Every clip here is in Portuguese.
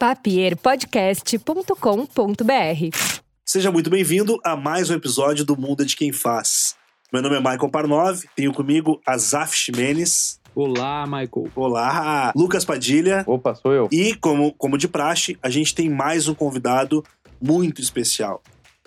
papierpodcast.com.br. Seja muito bem-vindo a mais um episódio do Mundo de Quem Faz. Meu nome é Michael Parnov, tenho comigo Azaf Ximenes. Olá, Michael. Olá, Lucas Padilha. Opa, sou eu. E, como, como de praxe, a gente tem mais um convidado muito especial.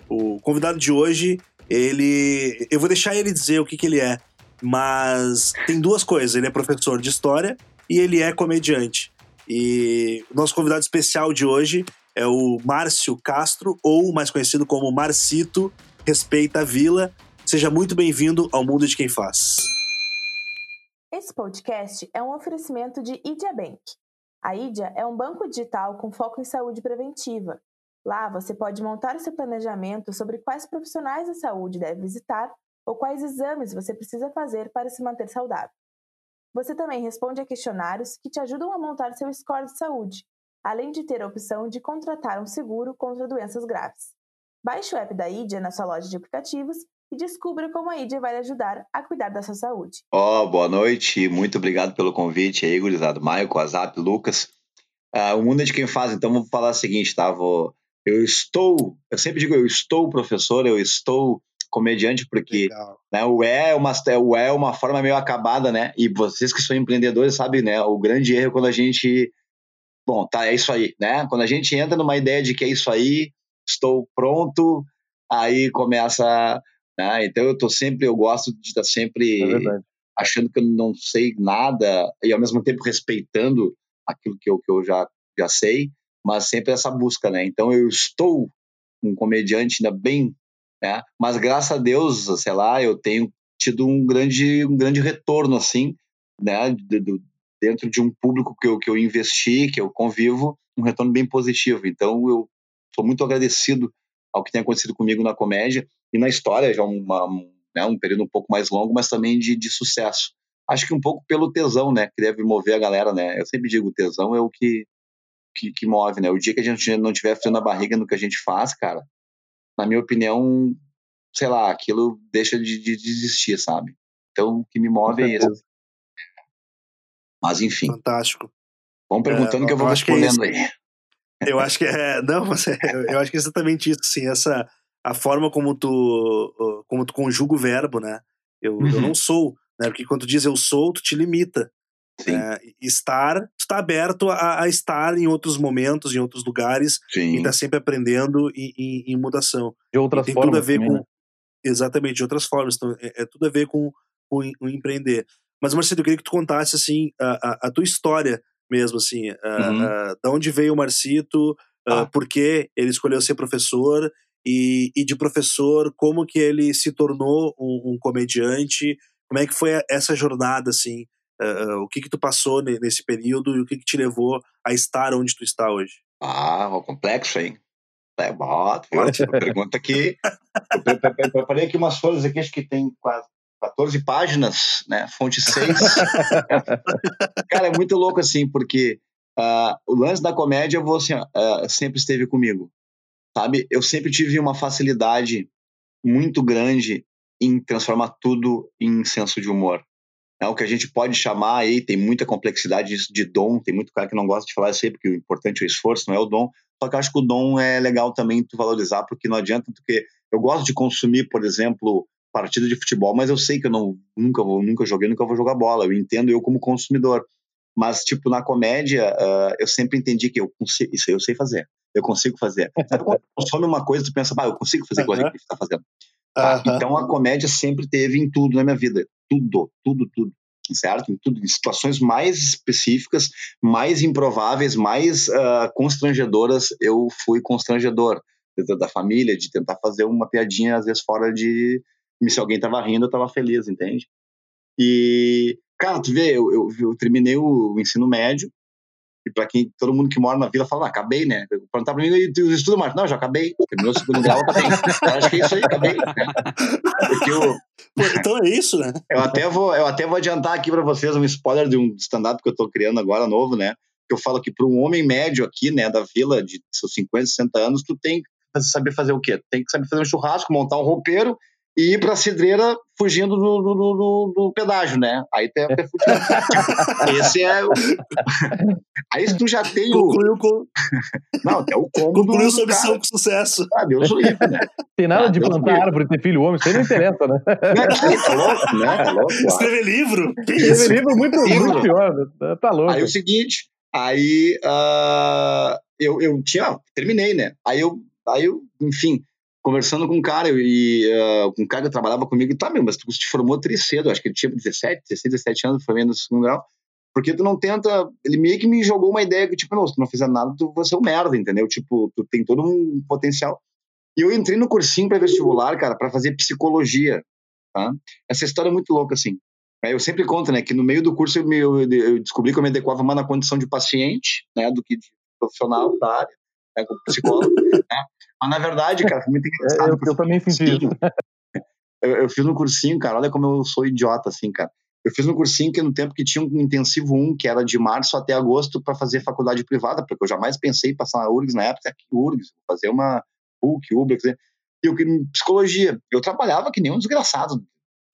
O convidado de hoje, ele. Eu vou deixar ele dizer o que, que ele é, mas tem duas coisas: ele é professor de história e ele é comediante. E o nosso convidado especial de hoje é o Márcio Castro, ou mais conhecido como Marcito, respeita a vila. Seja muito bem-vindo ao Mundo de Quem Faz. Esse podcast é um oferecimento de Idia Bank. A Idia é um banco digital com foco em saúde preventiva. Lá você pode montar seu planejamento sobre quais profissionais da saúde deve visitar ou quais exames você precisa fazer para se manter saudável. Você também responde a questionários que te ajudam a montar seu score de saúde, além de ter a opção de contratar um seguro contra doenças graves. Baixe o app da IDIA na sua loja de aplicativos e descubra como a IDIA vai lhe ajudar a cuidar da sua saúde. Ó, oh, boa noite, muito obrigado pelo convite aí, gurizado. Michael, Azap, Lucas. Uh, o mundo é de quem faz, então vou falar o seguinte, tá? Vou, eu estou, eu sempre digo, eu estou professor, eu estou comediante, porque né, o, é uma, o é uma forma meio acabada, né? E vocês que são empreendedores sabem, né? O grande erro é quando a gente. Bom, tá, é isso aí, né? Quando a gente entra numa ideia de que é isso aí, estou pronto, aí começa. Né? Então eu tô sempre, eu gosto de estar sempre é achando que eu não sei nada e ao mesmo tempo respeitando aquilo que eu, que eu já, já sei, mas sempre essa busca, né? Então eu estou um comediante ainda bem né? Mas graças a Deus, sei lá, eu tenho tido um grande, um grande retorno, assim, né? De, de, dentro de um público que eu, que eu investi, que eu convivo, um retorno bem positivo. Então, eu sou muito agradecido ao que tem acontecido comigo na comédia e na história, já uma, um, né, um período um pouco mais longo, mas também de, de sucesso. Acho que um pouco pelo tesão, né, que deve mover a galera, né? Eu sempre digo, o tesão é o que, que, que move, né? O dia que a gente não tiver frio na barriga no que a gente faz, cara, na minha opinião, sei lá, aquilo deixa de, de, de existir, sabe? Então, o que me move é isso. Mas, enfim. Fantástico. Vão perguntando é, que eu vou é respondendo é aí. Eu acho que é. Não, você, eu acho que é exatamente isso, sim. Essa, a forma como tu, como tu conjuga o verbo, né? Eu, uhum. eu não sou, né? Porque quando tu diz eu sou, tu te limita. É, estar, está aberto a, a, estar em outros momentos, em outros lugares, Sim. e está sempre aprendendo em, em, em, mudação. De outras tem formas. Tudo a ver também, com, né? Exatamente, de outras formas. Então, é, é tudo a ver com, com, o empreender. Mas, Marcelo, eu queria que tu contasse assim, a, a, a tua história mesmo, assim, uhum. da onde veio o Marcito, ah. por que ele escolheu ser professor, e, e, de professor, como que ele se tornou um, um comediante, como é que foi essa jornada, assim, Uh, o que que tu passou nesse período e o que que te levou a estar onde tu está hoje? Ah, o complexo, hein? É, bota, forte. pergunta aqui. Eu preparei aqui umas folhas aqui, acho que tem quase 14 páginas, né? Fonte 6. Cara, é muito louco assim, porque uh, o lance da comédia você uh, sempre esteve comigo, sabe? Eu sempre tive uma facilidade muito grande em transformar tudo em senso de humor é o que a gente pode chamar aí, tem muita complexidade de dom, tem muito cara que não gosta de falar isso aí, porque o importante é o esforço, não é o dom, só que eu acho que o dom é legal também tu valorizar, porque não adianta, porque eu gosto de consumir, por exemplo, partida de futebol, mas eu sei que eu não, nunca vou, nunca joguei, nunca vou jogar bola, eu entendo eu como consumidor, mas, tipo, na comédia, uh, eu sempre entendi que eu consigo, isso aí eu sei fazer, eu consigo fazer. Sabe quando tu consome uma coisa, tu pensa, ah, eu consigo fazer uhum. que está fazendo. Tá? Uhum. Então a comédia sempre teve em tudo na minha vida. Tudo, tudo, tudo. Certo? Em, tudo, em situações mais específicas, mais improváveis, mais uh, constrangedoras, eu fui constrangedor. Da família, de tentar fazer uma piadinha, às vezes fora de. Se alguém tava rindo, eu tava feliz, entende? E, cara, tu vê, eu, eu, eu terminei o ensino médio, E para quem, todo mundo que mora na vila fala, ah, acabei, né? Perguntar para mim, e tu estuda mais? Não, já acabei. Terminou o segundo grau, acabei. Eu acho que é isso aí, acabei. Né? Porque eu, então é isso, né? Eu até vou, eu até vou adiantar aqui para vocês um spoiler de um stand-up que eu tô criando agora novo, né? Que eu falo que para um homem médio aqui, né, da vila, de seus 50, 60 anos, tu tem que saber fazer o quê? Tem que saber fazer um churrasco, montar um roupeiro e ir pra cidreira fugindo do, do, do, do pedágio, né? Aí tem até Esse é o... Aí se tu já tem o... Concluiu com... Não, até o combo Concluiu sua missão com sucesso. Ah, Deus o livre, né? Tem nada Ah, de Deus plantar livre. árvore, ter filho homem, isso aí não interessa, né? Né? Tá louco, né? Tá louco. Escrever livro? Que isso? livro é muito, Livro. muito pior, né? tá louco. Aí o seguinte, aí ah, eu, eu tinha, terminei, né? Aí eu, aí eu, enfim, conversando com um cara, e com um cara que trabalhava comigo, tá, meu, mas tu te formou tri cedo, acho que ele tinha 17, 16, 17 anos, formei no segundo grau, porque tu não tenta, ele meio que me jogou uma ideia que, tipo, não, se tu não fizer nada, tu vai ser um merda, entendeu? Tipo, tu tem todo um potencial. E eu entrei no cursinho pré-vestibular, cara, para fazer psicologia, tá? Essa história é muito louca, assim. Aí Eu sempre conto, né, que no meio do curso eu, me- eu descobri que eu me adequava mais na condição de paciente, né, do que de profissional da área, como psicólogo, né? Mas na verdade, cara, foi muito engraçado. eu, eu também senti isso. eu, eu fiz no cursinho, cara, olha como eu sou idiota, assim, cara. Eu fiz no cursinho que no tempo que tinha um intensivo 1, que era de março até agosto, para fazer faculdade privada, porque eu jamais pensei em passar na URGS na época, aqui URGS, fazer uma PUC, UBA, quer dizer, e eu que psicologia. Eu trabalhava que nem um desgraçado,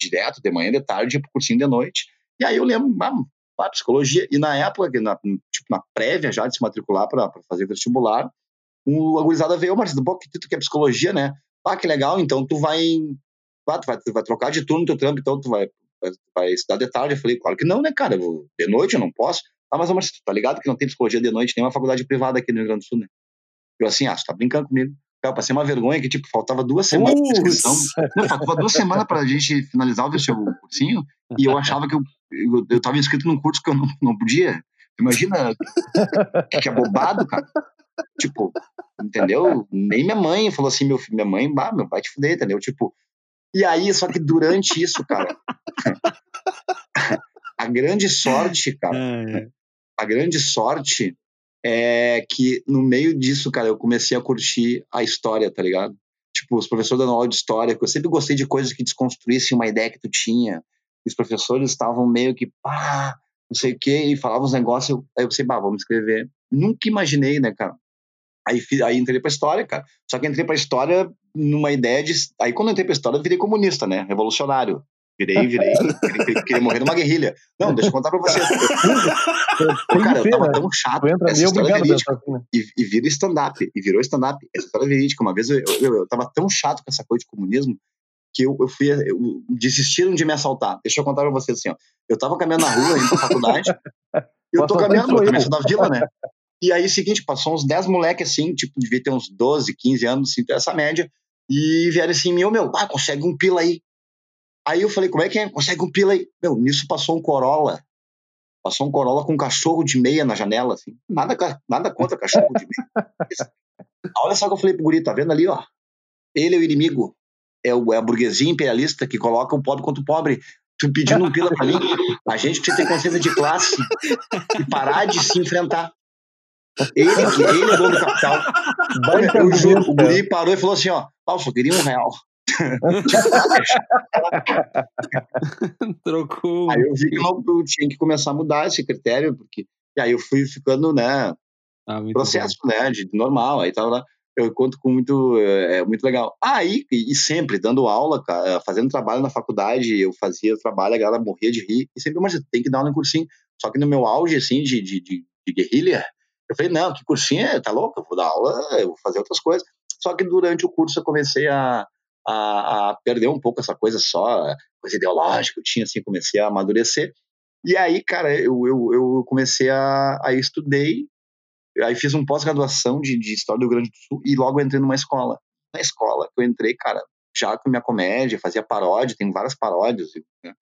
direto, de manhã, de tarde, ia pro cursinho de noite. E aí eu lembro, ah, psicologia. E na época, que na, tipo, na prévia já de se matricular para fazer vestibular, o a gurizada veio, mas pô, que tu quer psicologia, né? Ah, que legal, então tu vai, ah, tu vai, tu vai trocar de turno no teu trampo, então tu vai, vai, vai estudar de tarde. Eu falei, claro que não, né, cara? Vou- de noite eu não posso. Ah, mas, tu tá ligado que não tem psicologia de noite, nem uma faculdade privada aqui no Rio Grande do Sul, né? Eu assim, ah, tu tá brincando comigo. Cara, eu passei uma vergonha que, tipo, faltava duas semanas de inscrição. Não, faltava duas semanas pra gente finalizar o o cursinho, e eu achava que eu, eu, eu tava inscrito num curso que eu não, não podia. Imagina que, que é bobado, cara. Tipo, entendeu? Nem minha mãe falou assim, meu filho, minha mãe, bah, meu pai te fuder, entendeu? Tipo, e aí, só que durante isso, cara, a grande sorte, cara, É, a grande sorte é que no meio disso, cara, eu comecei a curtir a história, tá ligado? Tipo, os professores dando aula de história, que eu sempre gostei de coisas que desconstruíssem uma ideia que tu tinha. Os professores estavam meio que, pá, não sei o quê, e falavam uns negócios, eu, aí eu pensei, bah, vamos escrever. Nunca imaginei, né, cara? Aí, aí entrei pra história, cara. Só que entrei pra história numa ideia de. Aí quando eu entrei pra história, eu virei comunista, né? Revolucionário. Virei, virei. queria, queria morrer numa guerrilha. Não, deixa eu contar pra vocês. Eu, cara, eu tava tão chato. Entra Essa história verídica. assim, né? E, e vira stand-up. E virou stand-up. Essa história verídica. Uma vez eu, eu, eu tava tão chato com essa coisa de comunismo que eu, eu fui. Eu, desistiram de me assaltar. Deixa eu contar pra vocês assim, ó. Eu tava caminhando na rua, indo pra faculdade. e eu tô caminhando, eu sou da vila, né? E aí, seguinte, passou uns 10 moleques assim, tipo, devia ter uns 12, 15 anos, assim, essa média. E vieram assim, meu, meu, ah, consegue um pila aí. Aí eu falei, como é que é? Consegue um pila aí. Meu, nisso passou um Corolla. Passou um Corolla com um cachorro de meia na janela, assim. Nada, nada contra cachorro de meia. Olha só o que eu falei pro guri, tá vendo ali, ó? Ele é o inimigo. É, o, é a burguesia imperialista que coloca o pobre contra o pobre. Tu pedindo um pila pra mim, a gente precisa ter consciência de classe e parar de se enfrentar. Ele, que- ele é dono do capital. Eu juro, o guri parou e falou assim, ó, ah, eu só queria um real. Trocou. Aí eu vi que eu tinha que começar a mudar esse critério, porque e aí eu fui ficando, né, Ah, processo, né, de normal, aí tava lá, eu conto com muito, é, é muito legal. Aí, e, e sempre dando aula, cara, fazendo trabalho na faculdade, eu fazia trabalho, a galera morria de rir, e sempre, mas tem que dar aula em cursinho. Só que no meu auge, assim, de, de, de, de guerrilha, eu falei, não, que cursinho, é, tá louco, eu vou dar aula, eu vou fazer outras coisas. Só que durante o curso eu comecei a, a, a perder um pouco essa coisa só, coisa ideológica, eu tinha, assim, comecei a amadurecer. E aí, cara, eu, eu, eu comecei a, a estudei, aí fiz um pós-graduação de, de História do Rio Grande do Sul e logo entrei numa escola. Na escola que eu entrei, cara, já com minha comédia, fazia paródia, tem várias paródias, né?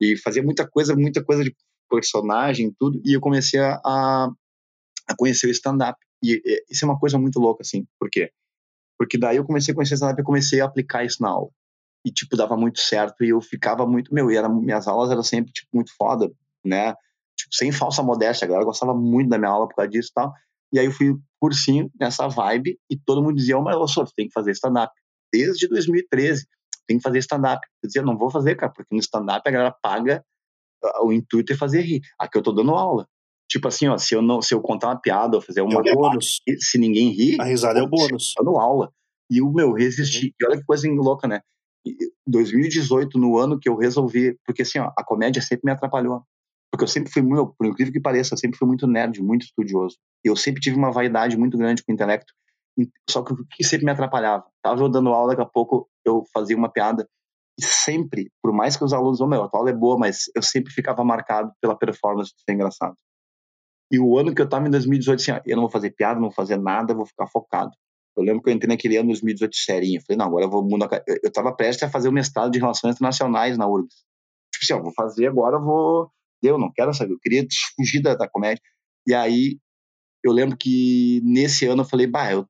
e fazia muita coisa, muita coisa de personagem, tudo, e eu comecei a, a conhecer o stand-up. E, e isso é uma coisa muito louca, assim, por quê? Porque daí eu comecei a conhecer stand-up e comecei a aplicar isso na aula. E, tipo, dava muito certo e eu ficava muito, meu, e era, minhas aulas eram sempre, tipo, muito foda, né? tipo, sem falsa modéstia, a galera gostava muito da minha aula por causa disso e tal. E aí eu fui cursinho nessa vibe e todo mundo dizia, oh, mas ô, tem que fazer stand-up. Desde 2013, tem que fazer stand-up. Eu dizia, não vou fazer, cara, porque no stand-up a galera paga, o intuito é fazer rir. Aqui eu tô dando aula. Tipo assim, ó, se eu não, se eu contar uma piada ou fazer uma É bônus. se ninguém rir, A risada é o bônus. dando aula. E o meu resisti. E olha que coisa louca, né? E 2018, no ano que eu resolvi, porque assim, ó, a comédia sempre me atrapalhou. Porque eu sempre fui muito, por incrível que pareça, eu sempre fui muito nerd, muito estudioso. Eu sempre tive uma vaidade muito grande com o intelecto. Só que o que sempre me atrapalhava? Tava eu dando aula, daqui a pouco eu fazia uma piada. E sempre, por mais que os alunos, oh, meu, a tua aula é boa, mas eu sempre ficava marcado pela performance de ser engraçado. E o ano que eu tava em 2018, assim, ó, eu não vou fazer piada, não vou fazer nada, vou ficar focado. Eu lembro que eu entrei naquele ano 2018 serinho. Falei, não, agora eu vou mudar. Eu eu tava prestes a fazer o mestrado de Relações Internacionais na URGS. Tipo assim, ó, vou fazer agora, eu vou. Deu, não quero saber. Eu queria fugir da, da comédia. E aí, eu lembro que nesse ano eu falei, bah, eu.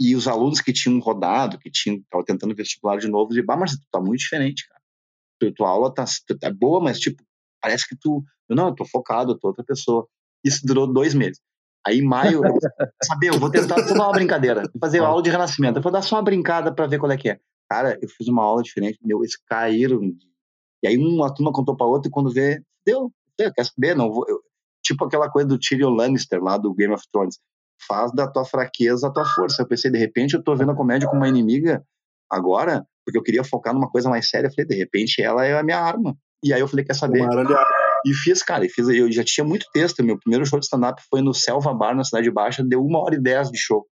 E os alunos que tinham rodado, que estavam tentando vestibular de novo, diziam, bah, mas tu tá muito diferente, cara. Tu, tua aula tá, tá boa, mas, tipo, parece que tu. Não, eu tô focado, eu tô outra pessoa. Isso durou dois meses. Aí, em maio, eu saber, eu vou tentar só dar uma brincadeira, fazer uma aula de renascimento. Eu vou dar só uma brincada para ver qual é que é. Cara, eu fiz uma aula diferente, meu, eles caíram. E aí uma turma contou pra outra e quando vê, deu, deu, quer saber? Não vou. eu- tipo aquela coisa do Tyrion Lannister lá do Game of Thrones. Faz da tua fraqueza a tua força. Eu pensei, de repente, eu tô vendo a comédia com uma inimiga agora, porque eu queria focar numa coisa mais séria. Eu falei, de repente, ela é a minha arma. E aí eu falei, quer saber? Uma. E fiz, cara, e fiz, eu já tinha muito texto. Meu primeiro show de stand-up foi no Selva Bar, na Cidade Baixa, deu uma hora e dez de show.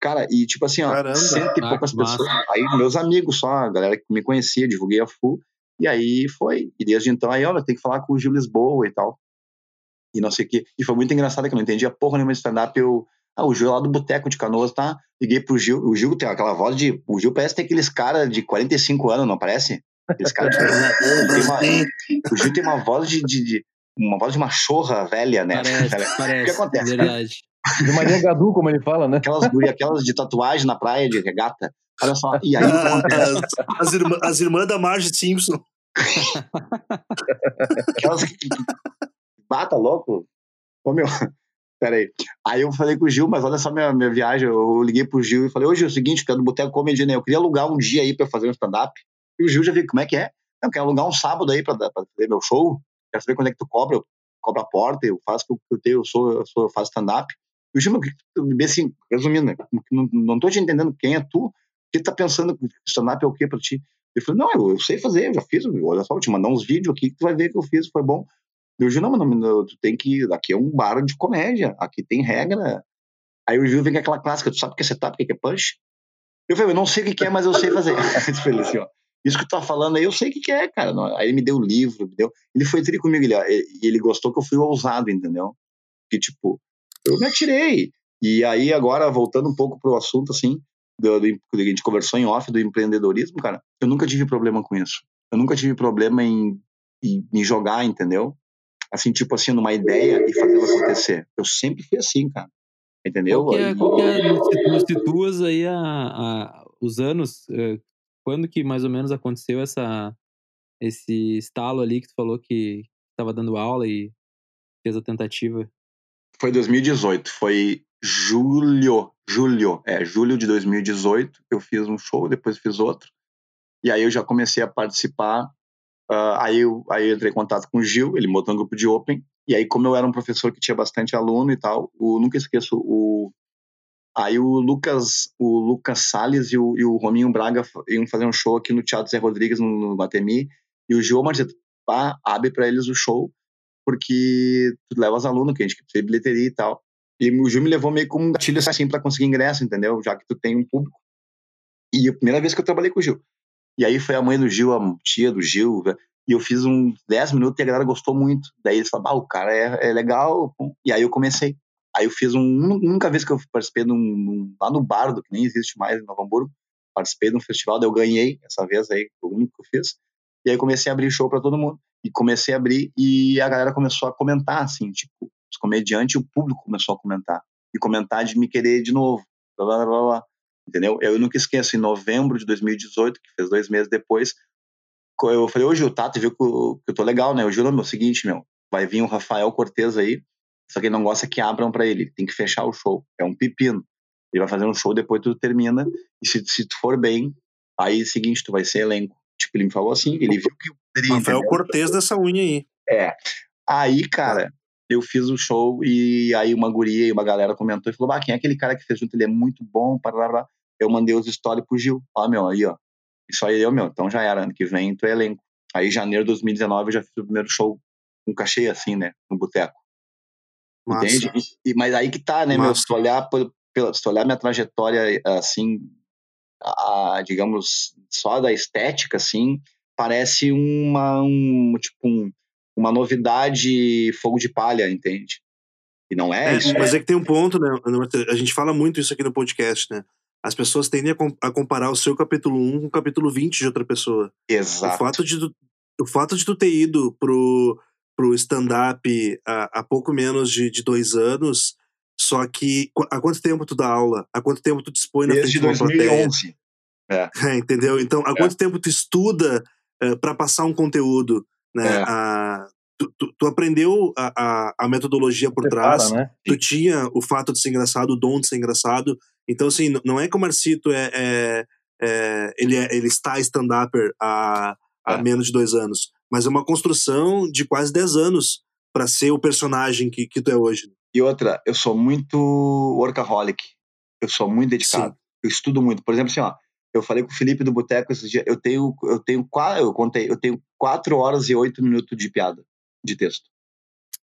Cara, e tipo assim, ó, Caramba. cento e Ah, poucas que massa. pessoas. Aí meus amigos só, a galera que me conhecia, divulguei a FU, e aí foi. E desde então, aí, ó, tem que falar com o Gil Lisboa e tal. E não sei o quê. E foi muito engraçado que eu não entendia porra nenhuma de stand-up. Eu, ah, o Gil é lá do Boteco de Canoas, tá? Liguei pro Gil. O Gil tem aquela voz de. O Gil parece ter aqueles caras de 45 anos, não parece? De ele tem uma- o Gil tem uma voz de, de- de- uma voz de machorra velha, né? Parece, parece. acontece? Verdade. De Maria Gadu, como ele fala, né? Aquelas aquelas de tatuagem na praia de regata. Olha só. E aí o que acontece? As, irmã, as irmãs da Marge Simpson. Aquelas que. que- Bata louco. Ô meu. Pera aí. Aí eu falei com o Gil, mas olha só minha, minha viagem. Eu liguei pro Gil e falei: Ô Gil, é o seguinte, tu é do Boteco Comedy, né? Eu queria alugar um dia aí pra eu fazer um stand-up. E o Gil já viu como é que é. Eu quero alugar um sábado aí pra fazer meu show. Quero saber quando é que tu cobra. Eu cobro a porta, eu faço o que eu tenho, eu sou, eu sou, eu faço stand-up. E o Gil, o que assim, resumindo, né? Não, não tô te entendendo quem é tu. O que tu tá pensando que stand-up é o quê pra ti? Ele falou, não, eu, eu sei fazer, eu já fiz, olha só, vou te mandar uns vídeos aqui que tu vai ver que eu fiz, foi bom. Eu Gil, não, não, não, tu tem que, aqui é um bar de comédia, aqui tem regra. Aí o Gil vem com aquela clássica, tu sabe o que é setup, o que é punch? Eu falei, eu não sei o que que é, mas eu sei fazer. Ele assim, ó, isso que tu tá falando aí, eu sei o que que é, cara. Não, Aí ele me deu o livro, me deu, ele foi tri comigo, ele, e ele gostou que eu fui ousado, entendeu? Que tipo, eu me atirei. E aí agora, voltando um pouco pro assunto, assim, do, do, a gente conversou em off do empreendedorismo, cara, eu nunca tive problema com isso. Eu nunca tive problema em, em, em jogar, entendeu? Assim, tipo assim, numa ideia e fazer ela acontecer. Eu sempre fui assim, cara. Entendeu? Qual que é, qual que é aí a, a- os anos, eh, quando que mais ou menos aconteceu essa, esse estalo ali que tu falou que estava dando aula e fez a tentativa? Foi 2018, foi julho, julho, é, julho de 2018, eu fiz um show, depois fiz outro, e aí eu já comecei a participar, ah, aí, eu, aí eu entrei em contato com o Gil, ele botou um grupo de Open, e aí como eu era um professor que tinha bastante aluno e tal, o, nunca esqueço, o, aí o Lucas, o Lucas Salles e o, e o Rominho Braga iam fazer um show aqui no Teatro Zé Rodrigues, no, no Batemi, e o Gil, pá, abre para eles o show, porque tu leva os alunos, que a gente precisa de bilheteria e tal. E o Gil me levou meio como um gatilho assim para conseguir ingresso, entendeu? Já que tu tem um público. E a primeira vez que eu trabalhei com o Gil. E aí foi a mãe do Gil, a tia do Gil, né? e eu fiz uns 10 minutos e a galera gostou muito. Daí eles falaram, ah, o cara é, é legal. E aí eu comecei. Aí eu fiz um. Nunca vez que eu participei de um, lá no Bardo, que nem existe mais em Novo Hamburgo. Participei de um festival, daí eu ganhei essa vez aí, foi o único que eu fiz. E aí comecei a abrir show para todo mundo. E comecei a abrir e a galera começou a comentar, assim, tipo, os comediantes o público começou a comentar. E comentar de me querer de novo. Blá, blá, blá, blá. Entendeu? Eu nunca esqueço, em novembro de 2018, que fez dois meses depois, eu falei, Gil, tá, tu viu que eu, que eu tô legal, né? O Gil, não, meu, é o seguinte, meu, vai vir o Rafael Cortez aí, só que ele não gosta que abram para ele, tem que fechar o show. É um pepino. Ele vai fazer um show, depois tu termina, e se, se tu for bem, aí é o seguinte, tu vai ser elenco. Tipo, ele me falou assim, ele viu que eu poderia. Rafael Cortez dessa unha aí. É. Aí, cara, eu fiz o show e aí uma guria e uma galera comentou e falou: bah, quem é aquele cara que fez junto? Ele é muito bom, para Eu mandei os stories pro Gil. Ó, meu, aí, ó. Isso aí eu, meu. Então já era. Ano que vem tu é elenco. Aí, janeiro de 2019, eu já fiz o primeiro show com cachê, assim, né? No boteco. Entende? E, mas aí que tá, né, Massa. meu? Se olhar, se tu olhar minha trajetória, assim, a, digamos, só da estética, assim, parece uma, um, tipo, um, uma novidade fogo de palha, entende? E não é, é isso. Mas é. é que tem um ponto, né? A gente fala muito isso aqui no podcast, né? As pessoas tendem a, comparar o seu capítulo 1 com o capítulo 20 de outra pessoa. Exato. O fato de tu, o fato de tu ter ido pro, pro stand-up há, há, pouco menos de, de dois anos, só que há quanto tempo tu dá aula? Há quanto tempo tu dispõe na Desde frente de uma 2011. É. é. entendeu? Então, há é. quanto tempo tu estuda uh, eh, para passar um conteúdo? Né? É. A, tu, tu, tu, aprendeu a, a, a, metodologia por Prepara, trás, né? tu tinha o fato de ser engraçado, o dom de ser engraçado. Então, assim, não é que o Marcito é, é, é ele, ele está stand-upper há, há menos de dois anos, mas é uma construção de quase dez anos para ser o personagem que, que tu é hoje. E outra, eu sou muito workaholic, eu sou muito dedicado, Sim. eu estudo muito. Por exemplo, assim, ó, eu falei com o Felipe do Boteco esses dias, eu tenho, eu tenho, eu contei, eu tenho quatro horas e oito minutos de piada, de texto.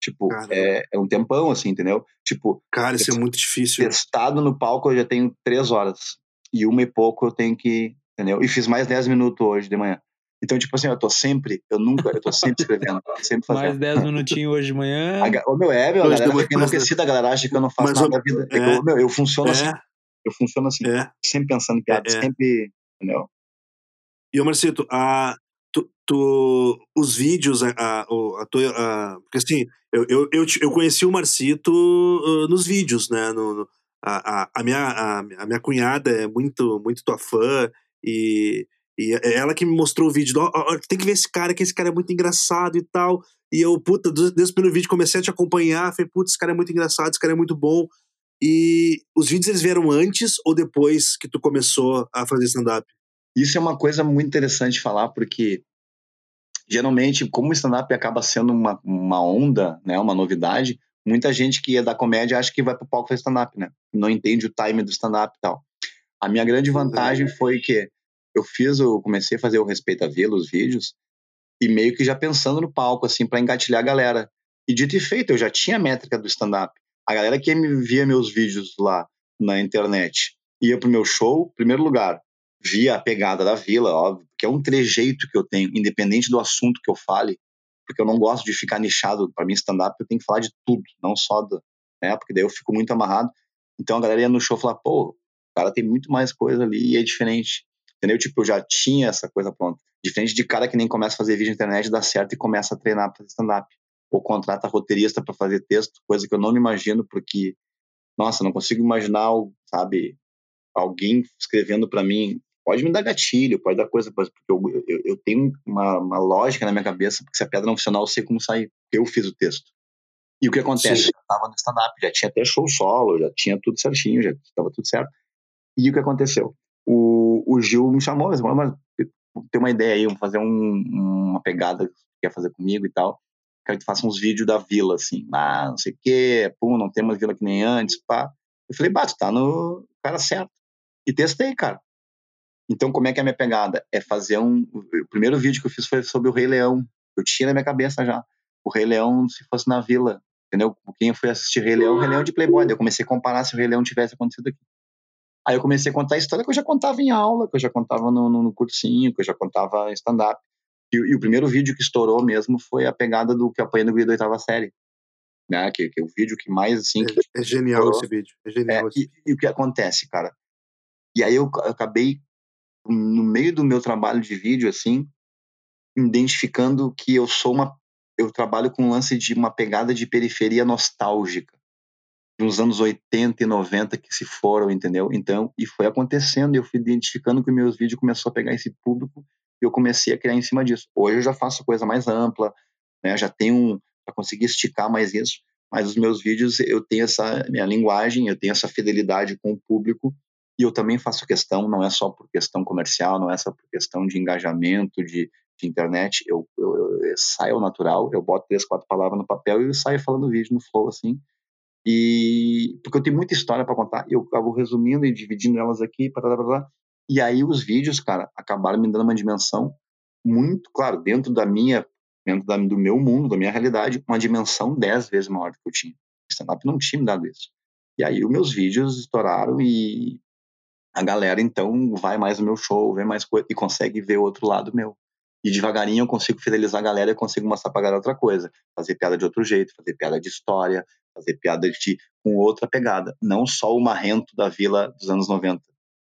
Tipo, é, é, um tempão, assim, entendeu? Tipo. Cara, isso é muito difícil. Testado no palco eu já tenho três horas. E uma e pouco eu tenho que. Entendeu? E fiz mais dez minutos hoje de manhã. Então, tipo assim, eu tô sempre, eu nunca, eu tô sempre escrevendo, sempre fazendo. Mais 10 minutinhos hoje de manhã. A, o meu é, meu, a galera fica enlouquecida, a galera acha que eu não faço nada da vida. É, é, eu, meu, eu funciono é, assim. Eu funciono assim. É, sempre pensando em piada, é, é. sempre, entendeu? E, ô Marcito, a, tu, tu, os vídeos, a, a, a, tua, a, porque assim, eu, eu, eu, eu conheci o Marcito uh, nos vídeos, né? No, no, a, a, a, minha, a, a minha cunhada é muito, muito tua fã e e é ela que me mostrou o vídeo. Oh, oh, tem que ver esse cara, que esse cara é muito engraçado e tal. E eu, puta, desde o primeiro vídeo comecei a te acompanhar. Falei, putz, esse cara é muito engraçado, esse cara é muito bom. E os vídeos eles vieram antes ou depois que tu começou a fazer stand-up? Isso é uma coisa muito interessante de falar, porque geralmente, como o stand-up acaba sendo uma, uma onda, né, uma novidade, muita gente que é da comédia acha que vai pro palco fazer stand-up, né? Não entende o time do stand-up e tal. A minha grande vantagem foi que eu fiz, eu comecei a fazer o Respeito a Vila, os vídeos, e meio que já pensando no palco, assim, para engatilhar a galera. E dito e feito, eu já tinha a métrica do stand-up. A galera que me via meus vídeos lá na internet ia pro meu show, primeiro lugar, via a pegada da vila, óbvio, que é um trejeito que eu tenho, independente do assunto que eu fale, porque eu não gosto de ficar nichado. Para mim, stand-up eu tenho que falar de tudo, não só do. Né, porque daí eu fico muito amarrado. Então a galera ia no show falava, pô, o cara tem muito mais coisa ali e é diferente entendeu? Tipo, eu já tinha essa coisa pronta. Diferente de cara que nem começa a fazer vídeo na internet, dá certo e começa a treinar para stand-up. Ou contrata roteirista para fazer texto, coisa que eu não me imagino, porque, nossa, não consigo imaginar, sabe, alguém escrevendo para mim. Pode me dar gatilho, pode dar coisa, porque eu, eu, eu tenho uma, uma, lógica na minha cabeça, porque se a pedra não funcionar, eu sei como sair, eu fiz o texto. E o que acontece? Sim. Eu estava no stand-up, já tinha até show solo, já tinha tudo certinho, já estava tudo certo. E o que aconteceu? O, Gil me chamou, mas, mas tem uma ideia aí, vamos fazer um, uma pegada que quer fazer comigo e tal. Quero que tu faça uns vídeos da vila, assim, ah, não sei o quê, pum, não tem mais vila que nem antes, pá. Eu falei, bato, tá no cara certo. E testei, cara. Então, como é que é a minha pegada? É fazer um. O primeiro vídeo que eu fiz foi sobre o Rei Leão. Eu tinha na minha cabeça já. O Rei Leão, se fosse na vila, entendeu? Quem foi assistir Rei Leão, Rei Leão de Playboy. Eu comecei a comparar se o Rei Leão tivesse acontecido aqui. Aí eu comecei a contar a história que eu já contava em aula, que eu já contava no, no, no cursinho, que eu já contava em stand-up. E, e, o primeiro vídeo que estourou mesmo foi a pegada do que apanhei no guri da oitava série. Né? Que, que é o vídeo que mais, assim... É, que é genial estourou. esse vídeo, é genial. É, e, e, o que acontece, cara? E aí eu, eu acabei, no meio do meu trabalho de vídeo, assim, identificando que eu sou uma... Eu trabalho com um lance de uma pegada de periferia nostálgica dos anos 80 e 90 que se foram, entendeu? Então, e foi acontecendo, eu fui identificando que meus vídeos começou a pegar esse público e eu comecei a criar em cima disso. Hoje eu já faço coisa mais ampla, né? Já tenho um, para conseguir esticar mais isso. Mas os meus vídeos, eu tenho essa minha linguagem, eu tenho essa fidelidade com o público e eu também faço questão, não é só por questão comercial, não é só por questão de engajamento, de, de internet, eu, eu, eu, eu saio natural, eu boto três, quatro palavras no papel e eu saio falando vídeo no flow, assim, e porque eu tenho muita história para contar, eu acabo resumindo e dividindo elas aqui, blá, blá, blá, e aí os vídeos, cara, acabaram me dando uma dimensão muito, claro, dentro da minha, dentro da, do meu mundo, da minha realidade, uma dimensão dez vezes maior do que eu tinha. Stand-up não tinha me dado isso. E aí os meus vídeos estouraram e a galera então vai mais no meu show, vê mais coisa e consegue ver o outro lado meu. E devagarinho eu consigo fidelizar a galera e consigo mostrar pra galera outra coisa. Fazer piada de outro jeito, fazer piada de história, fazer piada de com outra pegada. Não só o marrento da vila dos anos 90.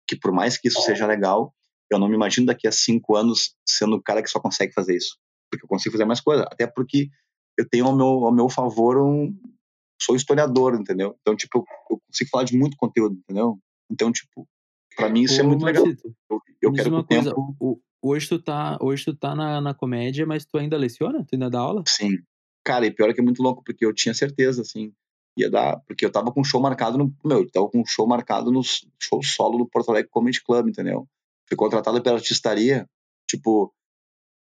Que por mais que isso seja legal, eu não me imagino daqui a cinco anos sendo o cara que só consegue fazer isso. Porque eu consigo fazer mais coisa. Até porque eu tenho ao meu, ao meu favor um. Sou historiador, entendeu? Então, tipo, eu, eu consigo falar de muito conteúdo, entendeu? Então, tipo, Pra mim isso é muito legal. Eu, eu quero que o tempo... o- hoje tu tá, hoje tu tá na, na comédia, mas tu ainda leciona? Tu ainda dá aula? Sim. Cara, e pior é que é muito louco, porque eu tinha certeza, assim, ia dar, porque eu tava com um show marcado no, meu, eu tava com um show marcado no show solo do Porto Alegre Comedy Club, entendeu? Fui contratado pela artistaria, tipo,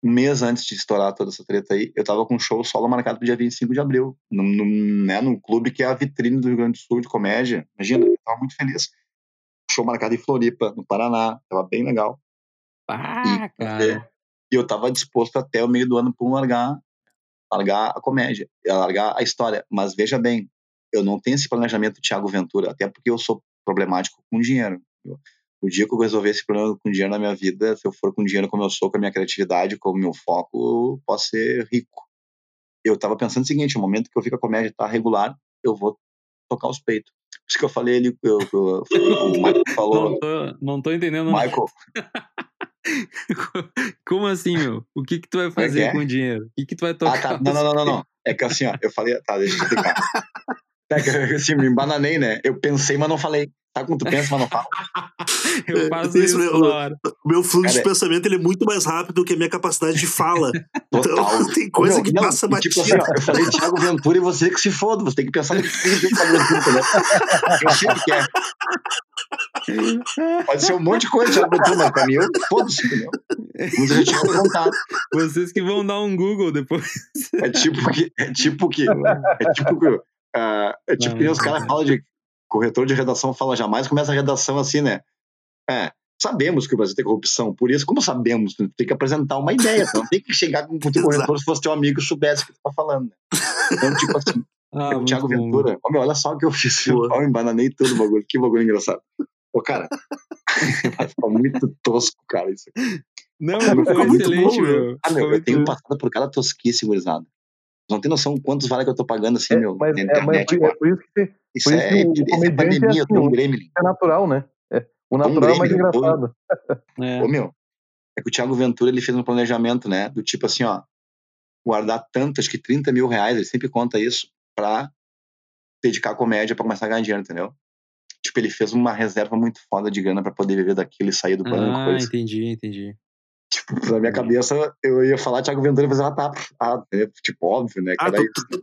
um mês antes de estourar toda essa treta aí, eu tava com um show solo marcado pro dia 25 de abril, né, num clube que é a vitrine do Rio Grande do Sul de comédia. Imagina, eu tava muito feliz. Show marcado em Floripa, no Paraná, tava bem legal. Ah, cara. E eu tava disposto até o meio do ano para largar, largar a comédia, largar a história. Mas veja bem, eu não tenho esse planejamento Thiago Ventura, até porque eu sou problemático com dinheiro. Eu- o dia que eu resolver esse problema com dinheiro na minha vida, se eu for com dinheiro como eu sou, com a minha criatividade, com o meu foco, eu posso ser rico. Eu tava pensando o seguinte, no momento que eu vi que a comédia tá regular, eu vou tocar os peitos. Por isso que eu falei ali, eu, eu, o Michael falou, Não tô, não tô entendendo. Michael, Como assim, meu? O que que tu vai é fazer é? com o dinheiro? O que que tu vai Ah, tocar? tá. Não, não, não, não, não. É que assim, ó, eu falei. Tá, deixa eu explicar. É que assim, me embananei, né? Eu pensei, mas não falei. Sabe como tu pensa, mas não fala? Eu faço Isso isso mesmo. toda hora. O meu fluxo de Cara, pensamento ele é muito mais rápido do que a minha capacidade de fala. Total. Então tem coisa Meu, que não, passa batida. Tipo assim, ó, eu falei Thiago Ventura e você que se foda. Você tem que pensar no que tem que Ventura, entendeu? Eu sei o que é. Pode ser um monte de coisa, Thiago Ventura, mas pra mim, eu foda-se, entendeu? Como eu tinha contado. Vocês que vão dar um Google depois. É tipo que. É tipo que. É tipo que. ah, é tipo que nem os caras falam de. Corretor de redação fala jamais, começa a redação assim, né? É. Sabemos que o Brasil tem corrupção, por isso, como sabemos, tem que apresentar uma ideia, não tem que chegar com o teu corretor se fosse teu amigo e soubesse o que tu tá falando. Né? Então, tipo assim, Ah, o Thiago bom. Ventura, meu, olha só o que eu fiz, eu embananei tudo o bagulho, que bagulho engraçado. Pô, cara, vai ficar muito tosco, cara, isso aqui. Não, Ficou foi muito excelente, bom, meu. Ah, meu, eu tenho passado por cada tosquice, gurizada. Não tem noção quantos vale que eu tô pagando assim, É, meu, mas, na é, mas internet. por, é por isso que você- Isso por isso é, que o isso é comediante é pandemia, assim, um o- gremlin. é natural, né? É, o natural é mais gremlin, pô. engraçado. É. Ô, meu, é que o Thiago Ventura, ele fez um planejamento, né, do tipo assim, ó, guardar tanto, acho que 30 mil reais, ele sempre conta isso, pra dedicar a comédia pra começar a ganhar dinheiro, entendeu? Tipo, ele fez uma reserva muito foda de grana pra poder viver daquilo e sair do banco. Ah, coisa. entendi, entendi. Tipo, na minha cabeça, eu ia falar Thiago Ventura e fazer, ah, tá, ah, é, tipo, óbvio, né, Ah,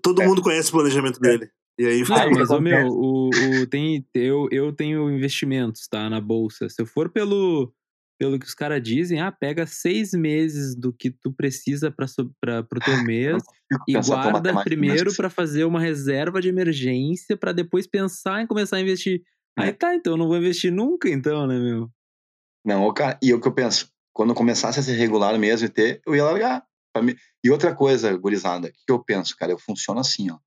todo É. mundo conhece o planejamento dele. E aí Não, mas, ô, meu, o, o, tem, eu, eu tenho investimentos, tá? Na bolsa. Se eu for pelo, pelo que os caras dizem, ah, pega seis meses do que tu precisa para pro teu mês e guarda primeiro para fazer uma reserva de emergência para depois pensar em começar a investir. Aí tá, então eu não vou investir nunca, então, né, meu? Não, cara, e é o que eu penso, quando eu começasse a ser regular mesmo e ter, eu ia largar. E outra coisa, gurizada, o que, eu penso, cara? Eu funciono assim, ó.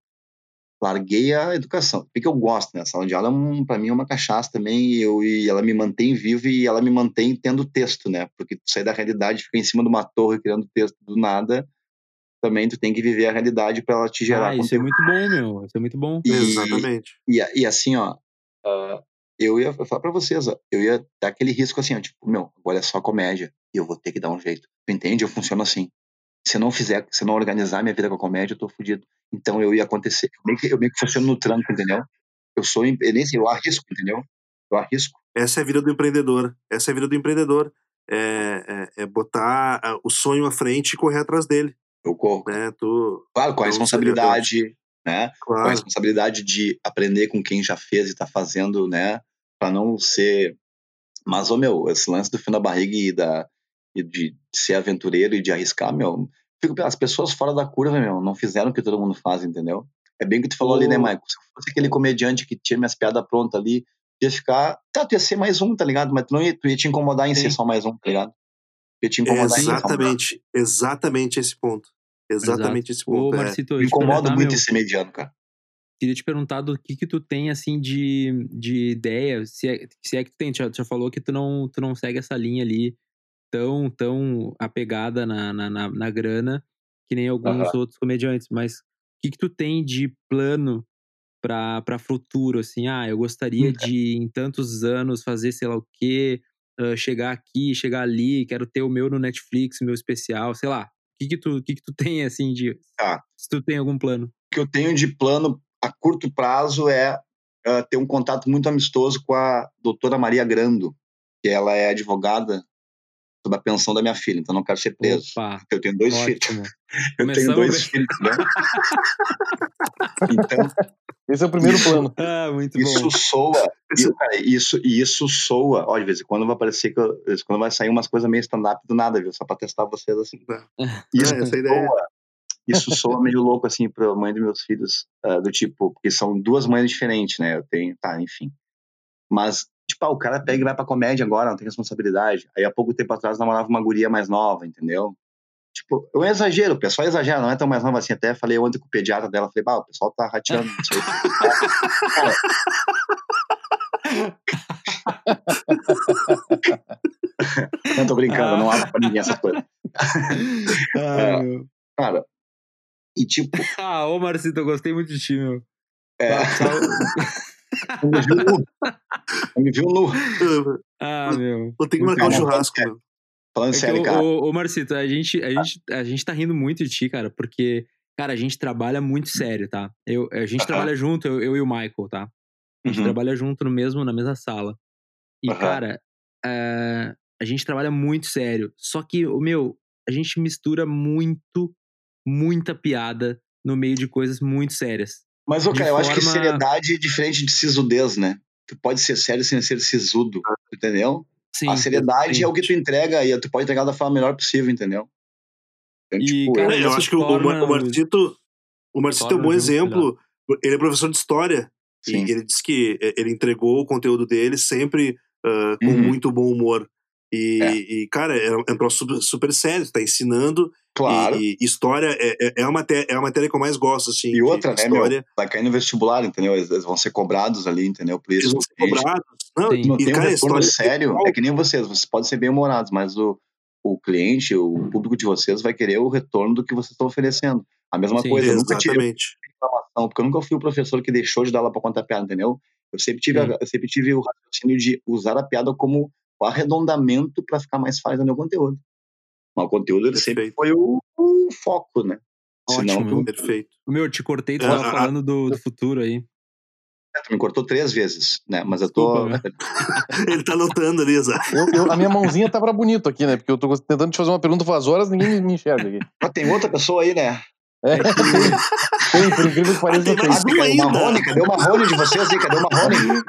Larguei a educação. O que, eu gosto, né? A sala de aula, é um, pra mim, é uma cachaça também, e, eu, e ela me mantém vivo e ela me mantém tendo texto, né? Porque tu sair da realidade, ficar em cima de uma torre criando texto do nada, também tu tem que viver a realidade pra ela te gerar Ah, isso é muito bom, meu. Isso é muito bom. E- Exatamente. E, e assim, ó, ah, eu ia falar pra vocês, ó, eu ia dar aquele risco assim, ó, tipo, meu, agora é só comédia e eu vou ter que dar um jeito. Tu entende? Eu funciono assim. Se eu não fizer, se eu não organizar minha vida com a comédia, eu tô fudido. Então eu ia acontecer. Eu meio que, eu meio que funciono no tranco, entendeu? Eu sou, eu nem sei, eu arrisco, entendeu? Eu arrisco. Essa é a vida do empreendedor. Essa é a vida do empreendedor. É, é, é botar ah, o sonho à frente e correr atrás dele. Eu corro. Né? Tu, claro, com a então, responsabilidade, né? claro. Com a responsabilidade de aprender com quem já fez e tá fazendo, né? Pra não ser. Mas, ô meu, esse lance do fio na barriga e, da, e de ser aventureiro e de arriscar, meu. Fico, as pessoas fora da curva, meu, não fizeram o que todo mundo faz, entendeu? É bem o que tu falou ali, né, Michael? Se fosse aquele comediante que tinha minhas piadas prontas ali, ia ficar. Tá, tu ia ser mais um, tá ligado? Mas tu não ia, tu ia te incomodar em Sim. ser só mais um, tá ligado? Ia te incomodar em mais um. Exatamente, exatamente esse ponto. Exatamente esse Ô, ponto. é. Marcito, eu Me ia te incomoda muito meu, esse mediano, cara. queria te perguntar do que que tu tem, assim, de, de ideia, se é, se é que tu tem, tu já, tu já falou que tu não, tu não segue essa linha ali tão, tão apegada na, na, na, na grana que nem alguns outros comediantes, mas o que que tu tem de plano pra, pra futuro, assim, ah, eu gostaria de, em tantos anos, fazer sei lá o quê, ah, chegar aqui, chegar ali, quero ter o meu no Netflix, o meu especial, sei lá, que que tu, o que que tu tem, assim, de, Tá. se tu tem algum plano? O que eu tenho de plano a curto prazo é ah, ter um contato muito amistoso com a doutora Maria Grando, que ela é advogada sobre a pensão da minha filha, então não quero ser preso. Opa, Eu tenho dois filhos. ótimo. Eu tenho Começamos dois bem. filhos, né? Então, Esse é o primeiro plano. Ah, muito isso bom. soa, e, cara, isso, isso soa, ó, de vez em quando vai aparecer que eu, quando vai sair umas coisas meio stand-up do nada, viu? Só pra testar vocês assim. Isso É, essa é ideia. soa, isso soa meio louco, assim, pra mãe dos meus filhos, ah, do tipo, porque são duas mães diferentes, né? Eu tenho, tá, enfim. Mas, tipo, ah, o cara pega e vai pra comédia agora, não tem responsabilidade. Aí, há pouco tempo atrás, namorava uma guria mais nova, entendeu? Tipo, eu exagero, o pessoal exagera, não é tão mais nova assim. Até falei ontem com o pediatra dela, falei, bah, o pessoal tá rateando. Não não tô brincando, não abro pra ninguém essas coisas. Ah, meu. Cara, e tipo, Ah, ô Marcito, eu gostei muito de ti, meu. é, Ah, só- eu me viu nu. Eu me viu nu. Ah, meu. Vou ter que marcar um churrasco, meu. Falando É sério, ô, cara. ô, ô, Marcito, a gente, a, gente, a gente tá rindo muito de ti, cara, porque, cara, a gente trabalha muito sério, tá? Eu, a gente Aham. trabalha junto, eu, eu e o Michael, tá? A gente Uhum. trabalha junto no mesmo, na mesma sala. E, cara, é, a gente trabalha muito sério. Só que, o meu, a gente mistura muito, muita piada no meio de coisas muito sérias. Mas, cara, eu acho que forma- seriedade é diferente de sisudez, né? Tu pode ser sério sem ser sisudo, entendeu? Sim. a seriedade sim. é o que tu entrega e tu pode entregar da forma melhor possível, entendeu? Então, E, tipo, cara, É, eu acho que o, o, torna Mar- o Marcito, o Marcito é um bom exemplo. Ele é professor de história. Sim. E ele disse que eh, ele entregou o conteúdo dele sempre ah, com Uhum. muito bom humor. E, É. e, cara, é, é um troço super, super sério, tá ensinando. claro. E, e história é, é, é, a matéria, é a matéria que eu mais gosto, assim. E outra, né, meu? história. Vai cair no vestibular, entendeu? Eles, eles vão ser cobrados ali, entendeu? Por Eles isso. vão ser cobrados. Não, Sim. Não e, tem um cara, a retorno história sério. É que nem vocês, vocês podem ser bem humorados, mas o, o cliente, o público de vocês vai querer o retorno do que vocês estão oferecendo. A mesma Sim. coisa, eu nunca tive Exatamente. reclamação, porque eu nunca fui o professor que deixou de dar aula para contar piada, entendeu? Eu sempre tive, Sim. eu sempre tive o raciocínio de usar a piada como o arredondamento para ficar mais fácil no meu conteúdo. Mas o conteúdo ele sempre foi o, o foco, né? Ótimo, Senão, meu. tu, Perfeito. Meu, te cortei, tu É, tava a- a- falando do, do futuro aí. tu me cortou três vezes, né? Mas eu tô. Desculpa, Ele tá anotando ali, Zé. Eu- eu- a minha mãozinha tá pra bonito aqui, né? Porque eu tô tentando te fazer uma pergunta faz horas ninguém me, enxerga aqui. Ah, tem outra pessoa aí, né? É, tem, tem, por incrível que pareça, tem tem. mais Ah, cadê o. Marrone? Cadê o Marrone de vocês aí? Cadê o Marrone?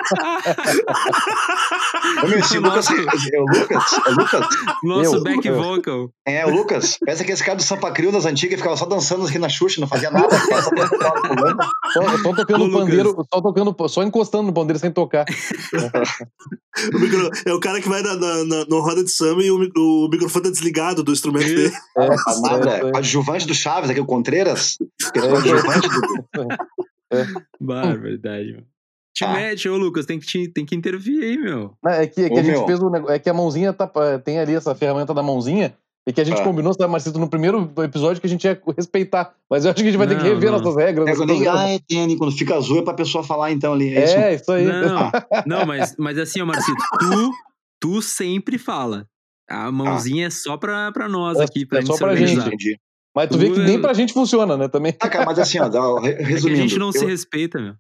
Ô, meu, esse Lucas, é o Lucas, é o Lucas. Nosso Eu- back eu- vocal. É, o Lucas. Parece aquele cara do Sampa Crio das antigas ficava só dançando aqui na Xuxa, não fazia nada. só. Só, só tocando o pandeiro, só tocando, só encostando no pandeiro sem tocar. O micro- é o cara que vai na, na, na- no roda de samba e o, o microfone tá desligado do instrumento dele. É, nada. é, é, Adjuvante do Chaves, aqui o Contreiras. Que é É. Barbaridade, meu. Te Ah. mete, ô Lucas, tem que, te, tem que intervir aí, meu. Não, é que, é que Ô, a gente meu. fez o negócio. É que a mãozinha tá, tem ali essa ferramenta da mãozinha. E que a gente Ah. combinou, sabe, Marcito, no primeiro episódio que a gente ia respeitar. Mas eu acho que a gente vai ter que Não, rever não. nossas regras. É, quando, ah, é, quando fica azul é pra pessoa falar então ali. É, isso. É, isso aí. Não, não mas, mas assim, ó, Marcito, tu, tu sempre fala. A mãozinha é só pra, pra nós É- aqui, pra é gente só se pra gente. Entendi. Mas tu vê que nem pra gente funciona, né? Também. Ah, cara, mas assim, ó, dá- re- É que a resumindo. gente não se eu- respeita, meu.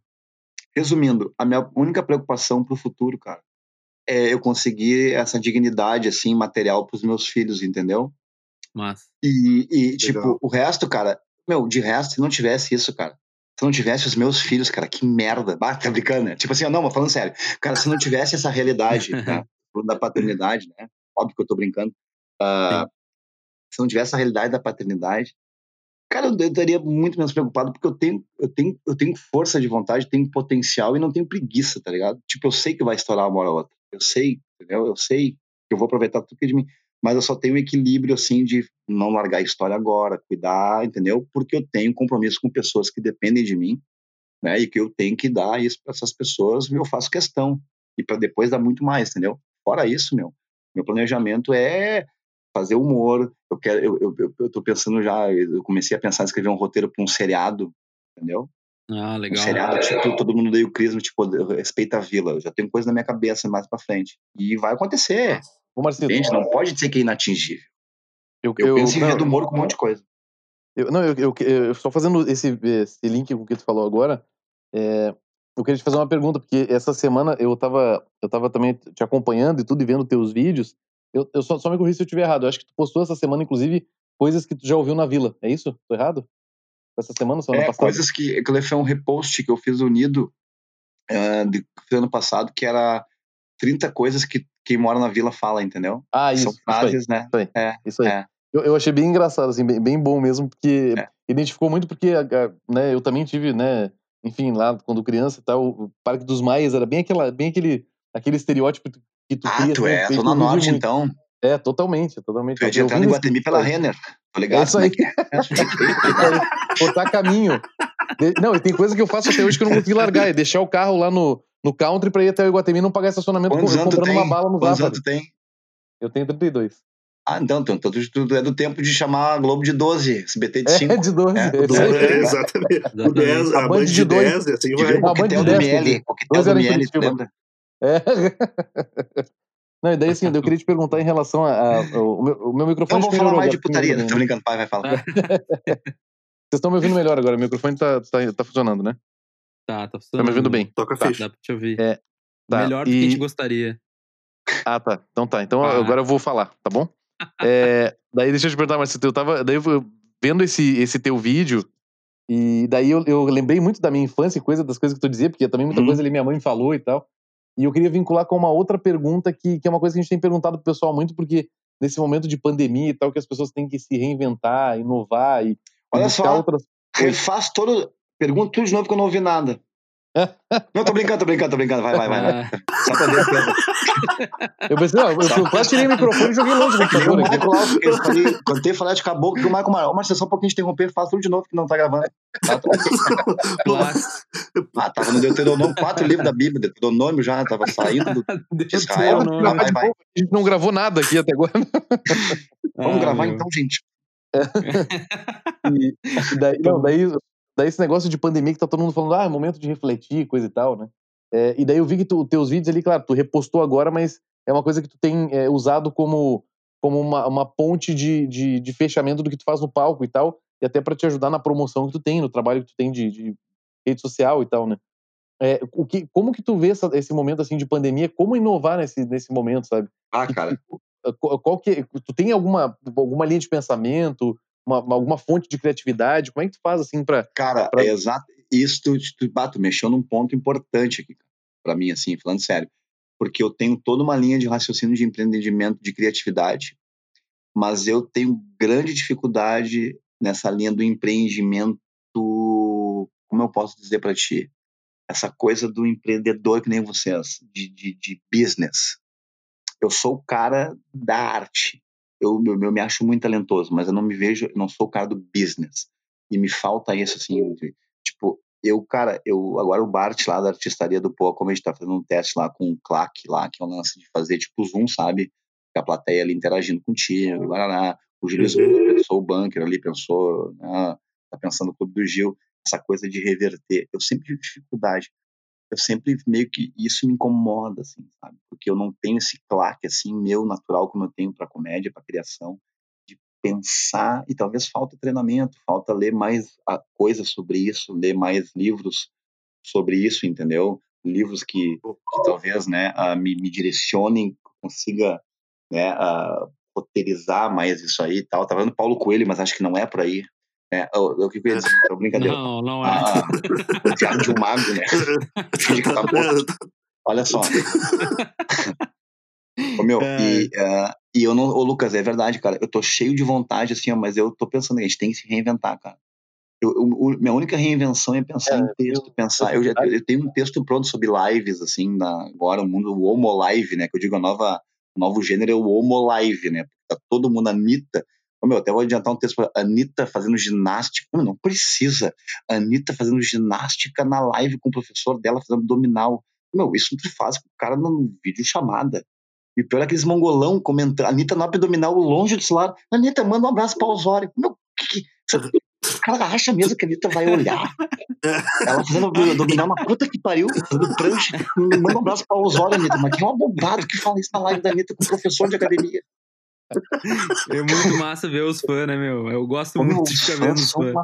resumindo, a minha única preocupação pro futuro, cara, é eu conseguir essa dignidade, assim, material pros meus filhos, entendeu? Mas. E, e tipo, o resto, cara, meu, de resto, se não tivesse isso, cara, se não tivesse os meus filhos, cara, que merda. Ah, tá brincando, né? Tipo assim, ó, não, mas falando sério. Cara, se não tivesse essa realidade né, da paternidade, né? Óbvio que eu tô brincando. ah, se não tivesse a realidade da paternidade, cara, eu estaria muito menos preocupado porque eu tenho, eu tenho, eu tenho força de vontade, tenho potencial e não tenho preguiça, tá ligado? Tipo, eu sei que vai estourar uma hora ou outra. Eu sei, entendeu? Eu sei que eu vou aproveitar tudo que é de mim. Mas eu só tenho um equilíbrio, assim, de não largar a história agora, cuidar, entendeu? Porque eu tenho compromisso com pessoas que dependem de mim, né? E que eu tenho que dar isso para essas pessoas, eu faço questão. E para depois dar muito mais, entendeu? Fora isso, meu, meu planejamento é fazer humor. Eu quero, eu, eu, eu, tô pensando já, eu comecei a pensar em escrever um roteiro para um seriado, entendeu? Ah, Um legal. seriado, tipo, todo mundo deu o crisma, tipo, respeita a vila. Eu já tenho coisa na minha cabeça mais para frente. E vai acontecer. Ô, Marcelo, Gente, não pode dizer que é inatingível. eu, Eu, eu- penso em não, do humor com um monte de coisa. Eu, não, eu, eu, eu só fazendo esse, esse link com o que tu falou agora, é, eu queria te fazer uma pergunta, porque essa semana eu tava, eu tava também te acompanhando e tudo, e vendo teus vídeos. Eu, eu só, só me corri se eu estiver errado. Eu acho que tu postou essa semana, inclusive, coisas que tu já ouviu na vila. É isso? Tô errado? Essa semana, semana É, passada? coisas que. Aquilo foi um repost que eu fiz unido eh, de, do ano passado, que era 30 coisas que quem mora na vila fala, entendeu? Ah, isso. São isso aí, frases, né? Isso aí. É, Isso aí. é. Eu, eu achei bem engraçado, assim, bem, bem bom mesmo, porque É. identificou muito, porque a- a- né, eu também tive, né, enfim, lá quando criança e tal, o Parque dos Maias era bem, aquela, bem aquele, aquele estereótipo que tu Ah, cria. tu é tu vive Norte, muito. então. É, totalmente, totalmente. É Eu entrar vi no nesse- Guatemi pela Renner. Tá ligado? É isso aí. que é? Botar caminho. Não, e tem coisa que eu faço até hoje que eu não consegui largar, é deixar o carro lá no, no country pra ir até o Iguatemi e não pagar estacionamento Quantos comprando tem? uma bala no Quantos anos tem? Eu tenho 32. Ah, então, então, então tu, tu é do tempo de chamar a Globo de 12, SBT de É, 5. de 12. É, é do isso aí. É, exatamente. O 10, A a Band de de dois. 10, e assim De vai. o Não, a Band coquetel de do 10, Miele. Coquetel do em Miele, lembra? É. Não, e daí assim, eu queria te perguntar em relação a. a- o, meu, o meu microfone. Vamos acho que falar mais de putaria. melhorou Tô brincando, pai, vai falar. Vocês estão me ouvindo melhor agora, o microfone tá, tá, tá funcionando, né? Tá, tá Tá me ouvindo funcionando. bem. Toca a Tá. ficha. Dá pra te ouvir. É, tá. Melhor do que a gente E- gostaria. Ah, tá. Então tá. Então Ah. agora eu vou falar, tá bom? É, daí deixa eu te perguntar, Marcelo, eu tava daí eu vendo esse, esse teu vídeo e daí eu, eu lembrei muito da minha infância e coisa das coisas que tu dizia, porque também muita Uhum. coisa ali minha mãe falou e tal. E eu queria vincular com uma outra pergunta que, que é uma coisa que a gente tem perguntado pro pessoal muito, porque nesse momento de pandemia e tal, que as pessoas têm que se reinventar, inovar e, Olha buscar só. outras. Refaz todo. Pergunta tudo de novo que eu não ouvi nada. Não, tô brincando, tô brincando, tô brincando. Vai, vai, vai. vai. Ah, Só pra ver. Eu pensei, ó, eu, eu quase tirei o microfone e joguei longe do computador aqui. Michael eu falei, cantei, falei, acho que acabou, que o Michael Marão, mas só um pouquinho de interromper, faz tudo de novo que não tá gravando. Tá, tá. Ah, tava no Deuteronômio, quatro livros da Bíblia, Deuteronômio já, tava saindo do, de Israel. Deuteronômio. Vai, vai, vai. A gente não gravou nada aqui até agora. Vamos Ah, gravar meu. então, gente. E, e daí, não, daí, daí esse negócio de pandemia que tá todo mundo falando, ah, é momento de refletir, coisa e tal, né? É, e daí eu vi que tu, teus vídeos ali, claro, tu repostou agora, mas é uma coisa que tu tem é, usado como, como uma, uma ponte de, de, de fechamento do que tu faz no palco e tal, e até pra te ajudar na promoção que tu tem, no trabalho que tu tem de, de rede social e tal, né? É, o que, como que tu vê essa- esse momento assim de pandemia? Como inovar nesse, nesse momento, sabe? Ah, cara, Qual, qual que, tu tem alguma, alguma linha de pensamento, uma, uma- alguma fonte de criatividade? Como é que tu faz assim pra. cara, pra- é exato. Isso, tu, tu, bah, tu mexeu num ponto importante aqui, pra mim, assim, falando sério. Porque eu tenho toda uma linha de raciocínio de empreendimento, de criatividade, mas eu tenho grande dificuldade nessa linha do empreendimento, como eu posso dizer pra ti? Essa coisa do empreendedor que nem vocês, de, de, de business. Eu sou o cara da arte. Eu, eu, eu me acho muito talentoso, mas eu não me vejo, eu não sou o cara do business. E me falta isso, assim, de- tipo, eu, cara, eu, agora o Bart lá da artistaria do Poa, como a gente tá fazendo um teste lá com o Clack lá, que é o lance de fazer, tipo, Zoom, sabe? A plateia ali interagindo contigo, Guaraná. O Gil Uhum. pensou, o bunker ali pensou, né, tá pensando no Clube do Gil, essa coisa de reverter. Eu sempre tive dificuldade. Eu sempre meio que isso me incomoda, assim, sabe? Porque eu não tenho esse claque, assim, meu natural como eu tenho pra comédia, pra criação, de pensar, e talvez falta treinamento, falta ler mais a coisa sobre isso, ler mais livros sobre isso, entendeu? Livros que, que talvez, né, ah, me, me direcionem, consiga, né, ah, roteirizar mais isso aí tal. Tava vendo Paulo Coelho, mas acho que não é por aí. É, o, o que eu ia dizer? É brincadeira. Não, não é. Ah, o Thiago de um mago, né? Finge que tá morto. Olha só. Ô, meu, e, uh, e eu não. Ô, Lucas, é verdade, cara. Eu tô cheio de vontade, assim, mas eu tô pensando, a gente tem que se reinventar, cara. Eu, eu, minha única reinvenção é pensar é, em texto, eu, pensar. Eu, já, eu tenho um texto pronto sobre lives, assim, na, agora o mundo, o Homo Live, né? Que eu digo a nova, o novo gênero é o Homo Live, né? Tá todo mundo, Anitta. Ô, meu, até vou adiantar um texto pra Anitta fazendo ginástica. Não, não precisa. Anitta fazendo ginástica na live com o professor dela fazendo abdominal. Meu, isso tu faz com o cara no vídeo chamada. E pior é aqueles mongolão comentando. Anitta no abdominal longe do celular. Anitta, manda um abraço pra Osório. Meu, que, que, o cara acha mesmo que a Anitta vai olhar. Ela fazendo abdominal na puta que pariu, fazendo prancha. Manda um abraço pra Osório, Anitta. Mas que é um abobado que fala isso na live da Anitta com o professor de academia. É muito massa ver os fãs, né, meu? Eu gosto Ô, muito meu, de ficar vendo os fãs.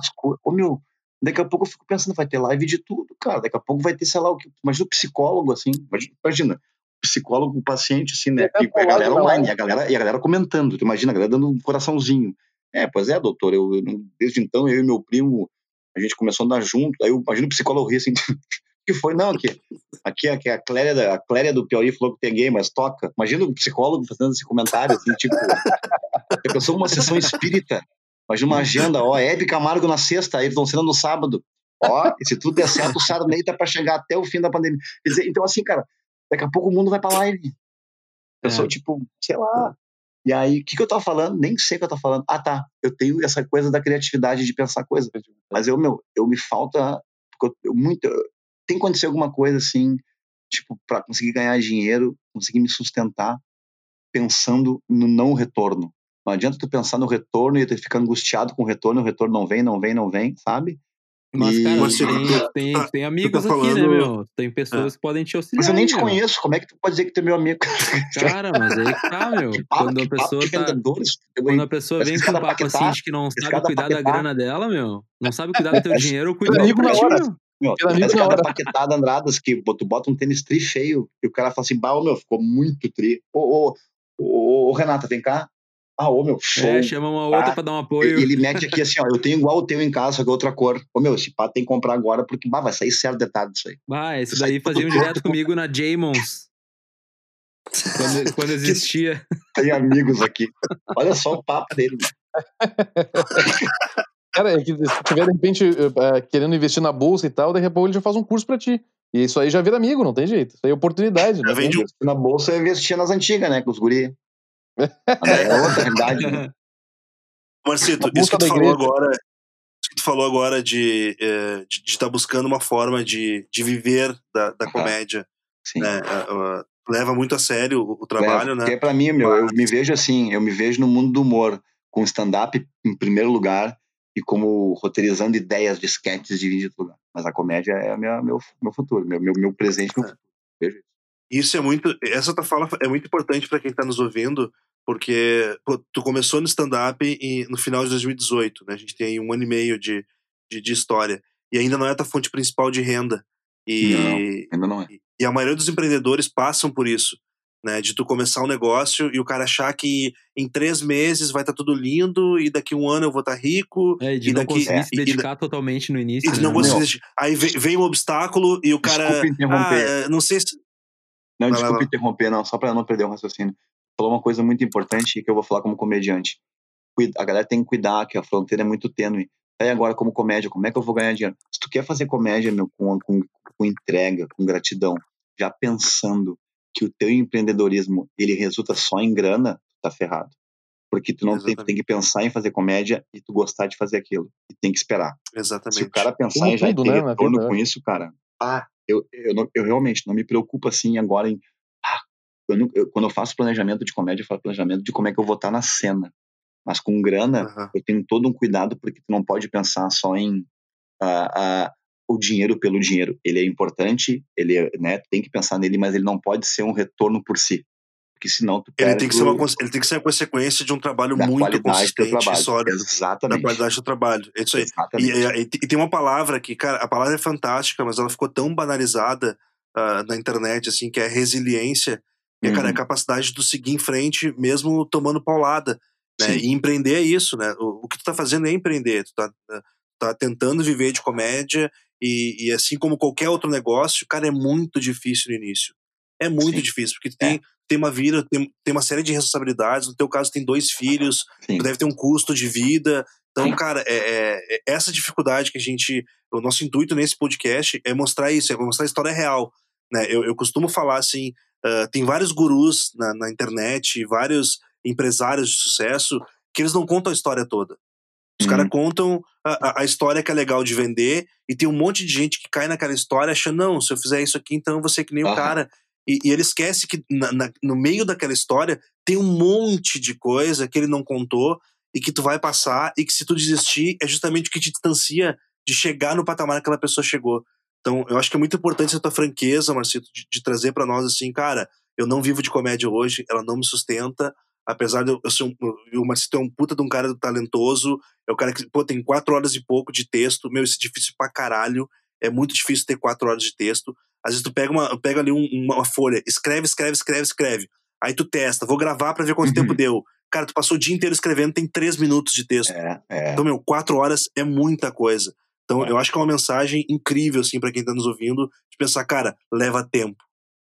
Ô, meu, daqui a pouco eu fico pensando, vai ter live de tudo, cara. Daqui a pouco vai ter, sei lá, o que. Imagina o psicólogo, assim. Imagina, psicólogo, o paciente, assim, né? E a galera online, e a galera, e a galera comentando. Tu imagina a galera dando um coraçãozinho. É, pois é, doutor. Eu, desde então, eu e meu primo, a gente começou a andar junto. Aí eu imagino o psicólogo rir assim. que foi? Não, aqui, aqui, aqui a, Cléria, a Cléria do Piauí falou que tem gay, mas toca. Imagina o psicólogo fazendo esse comentário, assim, tipo. Eu pensou uma sessão espírita. Imagina uma agenda, ó, Hebe Camargo na sexta, Ayrton Senna no sábado. Ó, se tudo der certo, o Sarney tá pra chegar até o fim da pandemia. Quer dizer, então, assim, cara, daqui a pouco o mundo vai pra live. Eu é. sou, tipo, sei lá, e aí, o que, que eu tava falando? Nem sei o que eu tava falando. Ah, tá. Eu tenho essa coisa da criatividade de pensar coisa. Mas eu, meu, eu me falta. Porque eu, eu muito. Tem que acontecer alguma coisa assim, tipo, para conseguir ganhar dinheiro, conseguir me sustentar, pensando no não retorno. Não adianta tu pensar no retorno e tu ficar angustiado com o retorno, o retorno não vem, não vem, não vem, sabe? Mas, cara, tem, tá, tem, tá, tem amigos tá falando... aqui, né, meu? Tem pessoas é. que podem te auxiliar. Mas eu nem te meu. conheço, como é que tu pode dizer que tu é meu amigo? Cara, mas aí que tá, meu. Papo, quando a pessoa tá... Quando a pessoa vem com um papo assim de que não sabe cuidar da grana dela, meu, não sabe cuidar do teu dinheiro, cuida do na Meu, parece cada paquetada Andradas que tu bota um tênis tri feio e o cara fala assim, bah, meu, ficou muito tri. Ô, ô, ô, ô, Renata, vem cá. Ah, ô meu, show. É, chama uma outra ah, pra dar um apoio. Ele mete aqui assim, ó, eu tenho igual o teu em casa, só que outra cor. Ô meu, esse pá tem que comprar agora porque bah, vai sair certo detalhe disso aí. Bah, esse daí faziam direto comigo na Jamons. Quando, quando existia. Tem amigos aqui. Olha só o papo dele. Cara, é que se tiver de repente uh, querendo investir na bolsa e tal, daqui a pouco ele já faz um curso pra ti. E isso aí já vira amigo, não tem jeito. Isso aí é oportunidade. Já vende na bolsa e investir nas antigas, né? Com os guri. É outra realidade. Né? Marcito, isso que tu falou agora, isso que tu falou agora de é, de estar tá buscando uma forma de, de viver da, da comédia, Sim. Né? Uh, leva muito a sério o, o trabalho, leva, né? Porque pra mim, meu, eu me vejo assim, eu me vejo no mundo do humor, com stand-up em primeiro lugar e como roteirizando ideias de sketches de vídeo lugar. Mas a comédia é minha, meu, meu futuro, meu, meu, meu presente, meu futuro. Vejo isso. Isso é muito. Essa tua fala é muito importante para quem está nos ouvindo, porque pô, tu começou no stand-up no final de 2018, né? A gente tem aí um ano e meio de, de, de, história. E ainda não é a tua fonte principal de renda. E, não, ainda não é. E, e a maioria dos empreendedores passam por isso. Né, de tu começar um negócio e o cara achar que em três meses vai estar tá tudo lindo e daqui um ano eu vou estar tá rico. É, de e não daqui, conseguir é, se dedicar e, totalmente no início. E né? não conseguir, aí vem, vem, um obstáculo e o cara. Ah, não sei se. Não, vai desculpa interromper, não, só para não perder o raciocínio. Falou uma coisa muito importante que eu vou falar como comediante. A galera tem que cuidar, que a fronteira é muito tênue. Aí agora, como comédia, como é que eu vou ganhar dinheiro? Se tu quer fazer comédia, meu, com, com, com entrega, com gratidão, já pensando que o teu empreendedorismo ele resulta só em grana, tu tá ferrado. Porque tu não tem, tem, que pensar em fazer comédia e tu gostar de fazer aquilo. E tem que esperar. Exatamente. Se o cara pensar em já tudo, ter né, retorno com isso, cara, ah, eu, eu, não, eu realmente não me preocupo assim agora em. Ah, eu não, eu, quando eu faço planejamento de comédia, eu faço planejamento de como é que eu vou estar na cena. Mas com grana, uhum. eu tenho todo um cuidado, porque tu não pode pensar só em uh, uh, o dinheiro pelo dinheiro. Ele é importante, ele é, né, tem que pensar nele, mas ele não pode ser um retorno por si. Porque senão tu ele tem que, ser uma, ele tem que ser a consequência de um trabalho muito consistente e sólido. Exatamente. Da qualidade do trabalho. É isso aí. E, e, e, tem uma palavra que, cara, a palavra é fantástica, mas ela ficou tão banalizada uh, na internet, assim, que é resiliência. E, cara, é a capacidade de tu seguir em frente mesmo tomando paulada. Né? E empreender é isso, né? O, o, que tu tá fazendo é empreender. Tu tá, tá tentando viver de comédia e, e, assim como qualquer outro negócio, cara, é muito difícil no início. É muito Sim. difícil, porque tu tem, é. tem uma vida, tem, tem uma série de responsabilidades. No teu caso, tem dois filhos, deve ter um custo de vida. Então, Sim. cara, é, é, é, essa dificuldade que a gente. O nosso intuito nesse podcast é mostrar isso, é mostrar a história real. Né? Eu, eu costumo falar assim: uh, tem vários gurus na, na internet, vários empresários de sucesso, que eles não contam a história toda. Os uhum. caras contam a, a, história que é legal de vender, e tem um monte de gente que cai naquela história achando, não, se eu fizer isso aqui, então eu vou ser que nem uhum. o cara. E, e, ele esquece que na, na, no meio daquela história tem um monte de coisa que ele não contou e que tu vai passar, e que se tu desistir, é justamente o que te distancia de chegar no patamar que aquela pessoa chegou. Então, eu acho que é muito importante essa tua franqueza, Marcito, de, de trazer para nós assim, cara, eu não vivo de comédia hoje, ela não me sustenta, apesar de eu ser um, o Marcito é um puta de um cara talentoso, é o cara que, pô, tem quatro horas e pouco de texto, meu, isso é difícil pra caralho, é muito difícil ter quatro horas de texto, às vezes tu pega, uma, pega ali um, uma folha, escreve, escreve, escreve, escreve, aí tu testa, vou gravar para ver quanto uhum. tempo deu, cara, tu passou o dia inteiro escrevendo, tem três minutos de texto, é, é. então, meu, quatro horas é muita coisa, então é. eu acho que é uma mensagem incrível, assim, para quem tá nos ouvindo, de pensar, cara, leva tempo,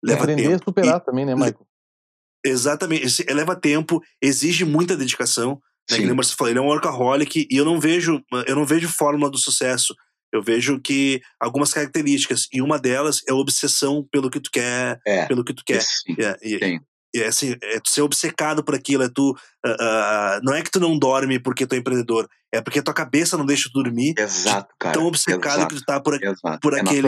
leva Aprender tempo. a superar e, também, né, Michael? Exatamente, leva tempo, exige muita dedicação. Né? Que você falou, ele é um workaholic e eu não vejo, eu não vejo fórmula do sucesso. Eu vejo que algumas características e uma delas é a obsessão pelo que tu quer, é, pelo que tu quer. Sim, é, e, e, é assim, é tu ser obcecado por aquilo, é tu, uh, uh, não é que tu não dorme porque tu é empreendedor, é porque tua cabeça não deixa tu dormir. Exato, cara. Tão obcecado exato, que tu tá por, por é aquele,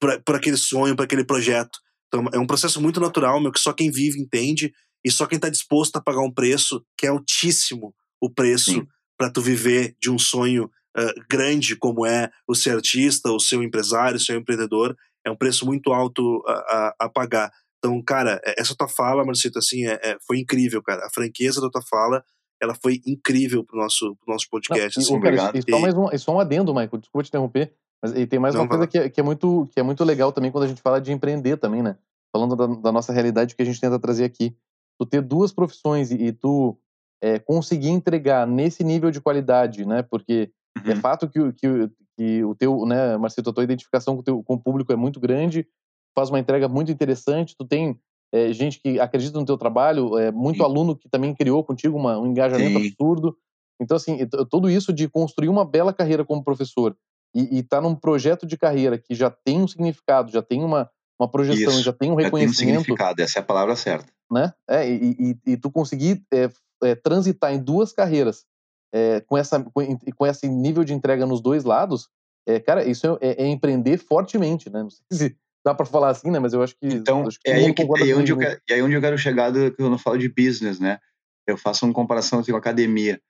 por, por aquele sonho, por aquele projeto. Então, é um processo muito natural, meu, que só quem vive entende e só quem está disposto a pagar um preço que é altíssimo o preço para tu viver de um sonho uh, grande como é o ser artista, o seu empresário, o seu empreendedor, é um preço muito alto a, a, a pagar. Então, cara, é, essa tua fala, Marcito, assim, é, é, foi incrível, cara. A franqueza da tua fala, ela foi incrível pro nosso, pro nosso podcast. Não, assim, e, cara, e, só mais um, e só um adendo, Michael, desculpa te interromper, mas e tem mais Não, uma coisa que é, que é, muito, que é muito legal também quando a gente fala de empreender também, né? Falando da, da nossa realidade que a gente tenta trazer aqui. Tu ter duas profissões e, e tu é, conseguir entregar nesse nível de qualidade, né? Porque é uhum. é fato que, que, que, o teu, né, Marcelo, a tua identificação com o, teu, com o público é muito grande, faz uma entrega muito interessante, tu tem é, gente que acredita no teu trabalho, é, muito Sim. aluno que também criou contigo uma, um engajamento Sim. absurdo. Então, assim, tudo isso de construir uma bela carreira como professor e estar tá num projeto de carreira que já tem um significado, já tem uma, uma projeção, isso. já tem um reconhecimento. Tem um significado, essa é a palavra certa. Né? É, e, e, e tu conseguir é, é, transitar em duas carreiras é, com, essa, com, com esse nível de entrega nos dois lados, é, cara, isso é, é, é empreender fortemente, né? Não sei se dá para falar assim, né? Mas eu acho que. Então, acho que é aí, que, é onde eu quero, é aí onde eu quero chegar do, quando eu falo de business, né? Eu faço uma comparação com a academia.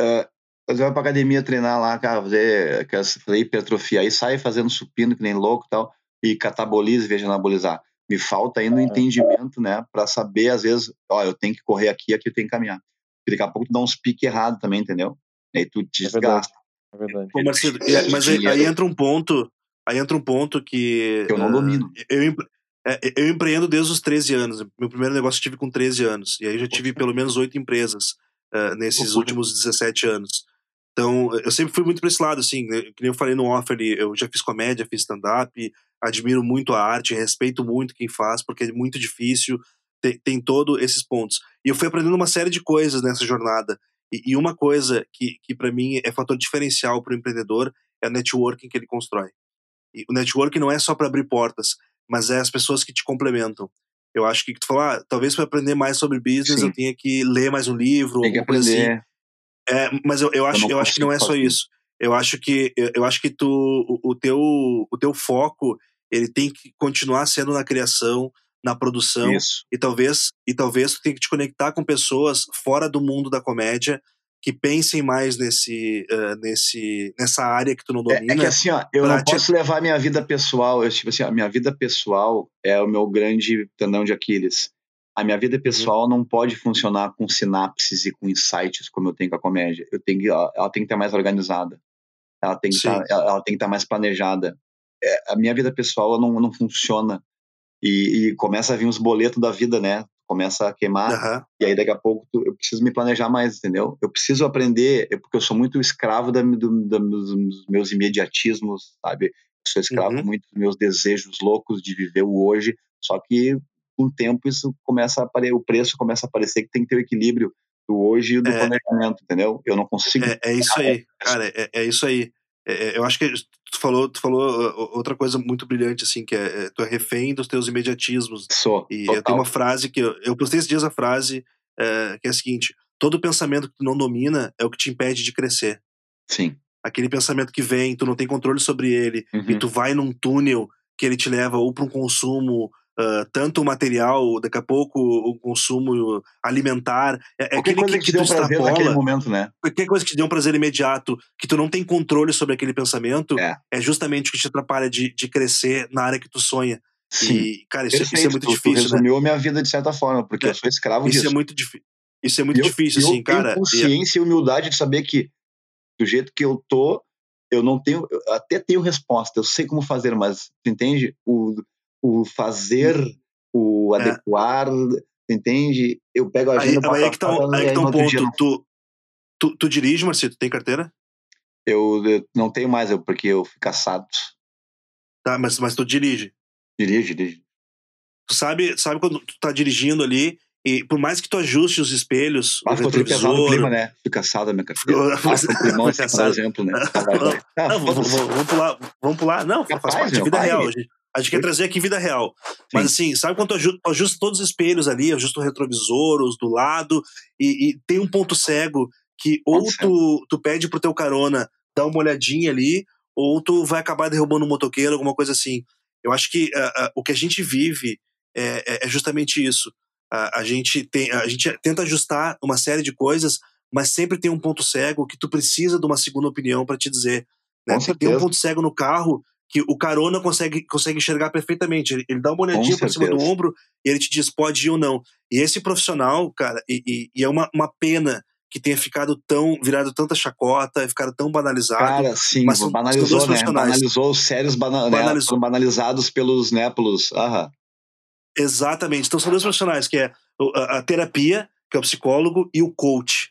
Uh, você vai pra academia treinar lá, cara, fazer aquelas hipertrofia, aí sai fazendo supino que nem louco e tal, e cataboliza, veja anabolizar. Me falta ainda o um entendimento, né, para saber, às vezes, ó, eu tenho que correr aqui, aqui eu tenho que caminhar. Porque daqui a pouco tu dá uns piques errados também, entendeu? E aí tu te desgasta. É verdade. É verdade. Pô, mas aí, aí, entra um ponto, aí entra um ponto que... Eu não uh, domino. Eu, eu empreendo desde os 13 anos. Meu primeiro negócio eu tive com 13 anos. E aí já tive pelo menos oito empresas uh, nesses últimos 17 anos. Então, eu sempre fui muito para esse lado, assim, né? que nem eu falei no offer ali, eu já fiz comédia, fiz stand-up, admiro muito a arte, respeito muito quem faz, porque é muito difícil, tem, tem todos esses pontos. E eu fui aprendendo uma série de coisas nessa jornada. E, e uma coisa que, que para mim é fator diferencial para o empreendedor é o networking que ele constrói. E o networking não é só para abrir portas, mas é as pessoas que te complementam. Eu acho que tu falou, ah, talvez para aprender mais sobre business Sim. eu tenha que ler mais um livro, tem que assim. aprender. Assim. É, mas eu, eu acho, eu, eu acho que não é só isso. Eu acho que eu, eu acho que tu o, o, teu o teu foco ele tem que continuar sendo na criação, na produção isso. e talvez e talvez tu tenha que te conectar com pessoas fora do mundo da comédia que pensem mais nesse uh, nesse nessa área que tu não domina. É, é que assim, ó, eu não te... posso levar minha vida pessoal, eu tipo assim, a minha vida pessoal é o meu grande tendão de Aquiles a minha vida uhum. pessoal uhum. não pode funcionar com sinapses e com insights como eu tenho com a comédia. Eu tenho que, ela, ela tem que estar mais organizada. Ela tem que estar, ela, ela, tem que estar mais planejada. É, a minha vida pessoal não, não funciona E, e começa a vir os boletos da vida, né? Começa a queimar. Aham. E aí daqui a pouco tu- eu preciso me planejar mais, entendeu? Eu preciso aprender, é porque eu sou muito escravo da, do, da- dos meus imediatismos, sabe? Eu sou escravo Uhum. muito dos meus desejos loucos de viver o hoje. Só que com o tempo isso começa a aparecer, o preço começa a aparecer que tem que ter o equilíbrio do hoje e do É. planejamento, entendeu? Eu não consigo. É, é isso aí, cara, é, é isso aí. É, é, eu acho que tu falou, tu falou outra coisa muito brilhante, assim, que é, é tu é refém dos teus imediatismos. Sou. E total. eu tenho uma frase que eu, eu postei esses dias a frase que é a seguinte: todo pensamento que tu não domina é o que te impede de crescer. Sim. Aquele pensamento que vem, tu não tem controle sobre ele, Uhum. e tu vai num túnel que ele te leva ou para um consumo ah, tanto material, daqui a pouco o consumo alimentar, é, é Qualquer aquele coisa que, que te um prazer naquele momento, né? qualquer coisa que te dê um prazer imediato, que tu não tem controle sobre aquele pensamento, É. é, justamente o que te atrapalha de, de crescer na área que tu sonha. Sim. E, cara, isso, isso é muito tu- tu difícil, né? resumiu a minha vida de certa forma, porque É. eu sou escravo Isso disso. é muito difícil. Isso é muito eu- difícil, eu assim, cara. tenho consciência e humildade de saber que do jeito que eu tô, eu não tenho, eu até tenho resposta, eu sei como fazer, mas tu entende? O, o fazer, o É. adequar, entende? Eu pego a Aí, agenda aí é que tá, um- aí e que tá no um outro dia ponto. Tu, tu, tu dirige, Marcito? Tem carteira? eu, eu não tenho mais, eu, porque eu fui caçado. Tá, mas, mas tu dirige. Dirige, dirige. Tu sabe, sabe quando tu tá dirigindo ali, e por mais que tu ajuste os espelhos, Mas o o retrovisor... clima, né? Fui caçado a minha carteira. Ah, um climão, assim, por exemplo, né? Ah. Ah, Não, vamos, vamos- vamos pular, vamos pular. Não, faz parte meu, vida vai. real. Gente, a gente quer trazer aqui vida real. Mas assim, sabe quando tu aju- tu ajusta, todos os espelhos ali, ajusta o retrovisor, os do lado, e, e tem um ponto cego que ou tu, tu pede pro teu carona dar uma olhadinha ali, ou tu vai acabar derrubando um motoqueiro, alguma coisa assim. Eu acho que ah, ah, o que a gente vive é, é- é justamente isso. Ah, a, gente tem, a gente tenta ajustar uma série de coisas, mas sempre tem um ponto cego que tu precisa de uma segunda opinião para te dizer. Né? Tem- um ponto cego no carro que o carona consegue, consegue enxergar perfeitamente. Ele, ele dá uma olhadinha por cima do ombro e ele te diz pode ir ou não. E esse profissional, cara, e, e- e é uma, uma pena que tenha ficado tão, virado tanta chacota, ficado tão banalizado. Cara, sim, mas são- banalizou, né? Banalizou os sérios bana né? Banalizou. Foram banalizados pelos, né, pelos, aham. Exatamente. Então são dois profissionais, que é a, a terapia, que é o psicólogo, e o coach.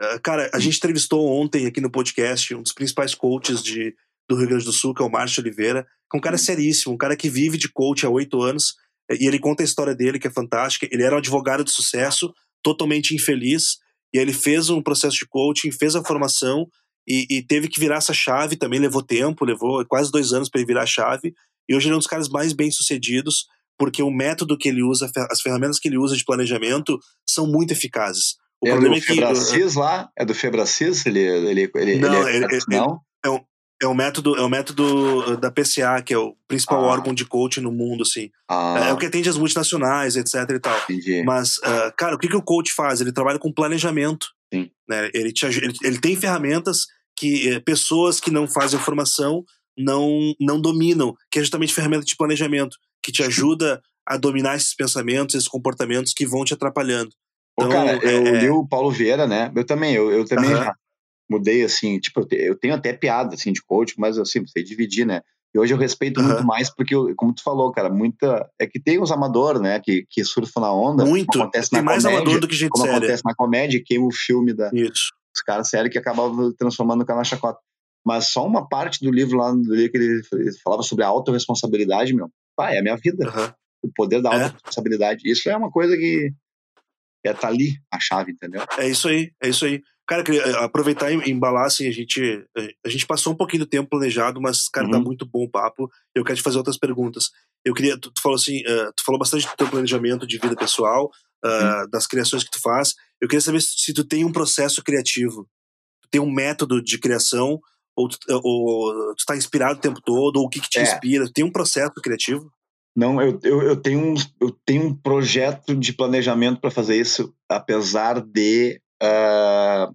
Ah, cara, a gente entrevistou ontem aqui no podcast um dos principais coaches de, do Rio Grande do Sul, que é o Márcio Oliveira, que é um cara seríssimo, um cara que vive de coach há oito anos, e ele conta a história dele, que é fantástica. Ele era um advogado de sucesso, totalmente infeliz, e ele fez um processo de coaching, fez a formação, e, e teve que virar essa chave também, levou tempo, levou quase dois anos para ele virar a chave, e hoje ele é um dos caras mais bem-sucedidos, porque o método que ele usa, as ferramentas que ele usa de planejamento são muito eficazes. O é problema do é que Febracis lá? É do Febracis? Ele, ele, ele, Não, ele, é, ele- ele- não? é um, é um método, é um método da PCA, que é o principal Ah. órgão de coaching no mundo, assim. Ah, É o que atende as multinacionais, etc e tal. entendi. Mas, ah, cara, o que, que o coach faz? Ele trabalha com planejamento. Sim. Né? Ele, te, ele, ele tem ferramentas que eh, pessoas que não fazem formação não, não dominam, que é justamente ferramenta de planejamento, que te ajuda a dominar esses pensamentos, esses comportamentos que vão te atrapalhando. Então, cara, eu é- li o Paulo Vieira, né? Eu também, eu, eu também Aham. já mudei, assim, tipo, eu te- eu tenho até piada, assim, de coach, mas, assim, sei dividir, né? E hoje eu respeito Aham. muito mais porque, eu- como tu falou, cara, muita... É que tem os amadores, né, que, que surfam na onda. Muito. acontece Tem na mais comédia, amador do que gente Como séria. acontece na comédia, queima o filme da, Isso. os caras sérios que acabavam transformando o canal chacota. Mas só uma parte do livro lá do livro que ele, ele falava sobre a autorresponsabilidade, meu. Pá, é a minha vida. Aham. O poder da É. autorresponsabilidade. Isso é uma coisa que é tá ali a chave, entendeu? É isso aí, é isso aí. Cara, eh, aproveitar e embalar, assim, a gente, eh, a gente passou um pouquinho do tempo planejado, mas, cara, tá Uhum. muito bom o papo. Eu quero te fazer outras perguntas. Eu queria, tu, tu falou assim, eh, tu falou bastante do teu planejamento de vida pessoal, ah, das criações que tu faz. Eu queria saber se se tu tem um processo criativo, tu tem um método de criação, ou tu, ou tu tá inspirado o tempo todo, ou o que, que te É. inspira? Tu tem um processo criativo? Não, eu, eu, eu, tenho um, eu tenho um projeto de planejamento para fazer isso, apesar de ah,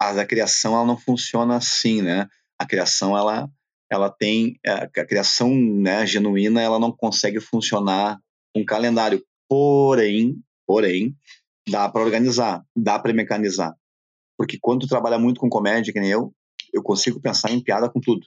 a, a criação ela não funciona assim, né? A criação ela ela tem a, a criação né, genuína ela não consegue funcionar com calendário. Porém, porém, dá para organizar, dá para mecanizar, porque quando trabalha muito com comédia, que nem eu, eu consigo pensar em piada com tudo.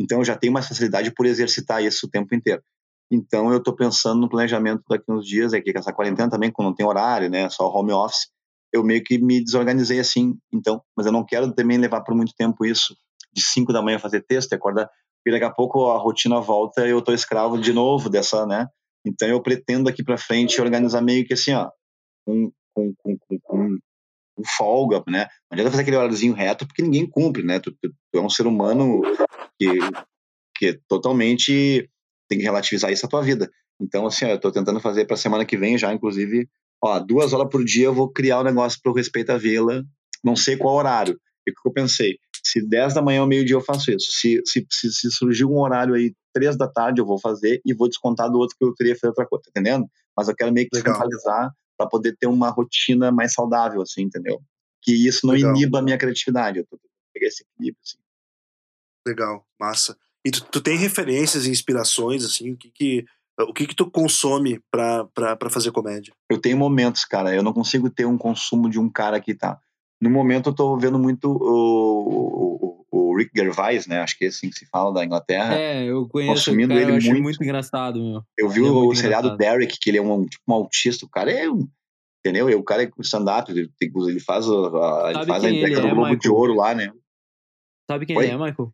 Então eu já tenho mais facilidade por exercitar isso o tempo inteiro. Então eu estou pensando no planejamento daqui uns dias, aqui com essa quarentena também, quando não tem horário, né, só home office, eu meio que me desorganizei assim, então, mas eu não quero também levar por muito tempo isso, de 5 da manhã fazer texto, acordar, porque daqui a pouco a rotina volta e eu tô escravo de novo dessa, né? Então eu pretendo aqui para frente organizar meio que assim, ó, com, com, com, com, folga, né? Não adianta fazer aquele horáriozinho reto porque ninguém cumpre, né? Tu, tu, tu, é um ser humano que, que totalmente tem que relativizar isso à tua vida. Então, assim, ó, eu tô tentando fazer para semana que vem já, inclusive, ó, duas horas por dia eu vou criar um negócio para o respeito à vila, não sei qual horário. E o que eu pensei? Se 10 da manhã ou meio-dia eu faço isso. Se, se, se, se surgir um horário aí, 3 da tarde, eu vou fazer e vou descontar do outro que eu teria feito outra coisa, tá entendendo? Mas eu quero meio que centralizar para poder ter uma rotina mais saudável, assim, entendeu? Que isso não Legal. iniba a minha criatividade. Eu tô pegar esse equilíbrio, assim. Legal, massa. E tu, tu tem referências e inspirações, assim, o que que, o que, que tu consome para fazer comédia? Eu tenho momentos, cara. Eu não consigo ter um consumo de um cara que tá no momento eu tô vendo muito o, o, o, Rick Gervais, né? Acho que é assim que se fala da Inglaterra. É, eu conheço consumindo cara, ele eu muito. muito engraçado, meu. Eu vi ele é o seriado engraçado. Derek, que ele é um, tipo, um autista. O cara é um. Entendeu? E o cara é stand-up, ele, ele faz, a, ele faz a entrega do é, Globo de Ouro lá, né? Sabe quem Oi? ele é, Michael?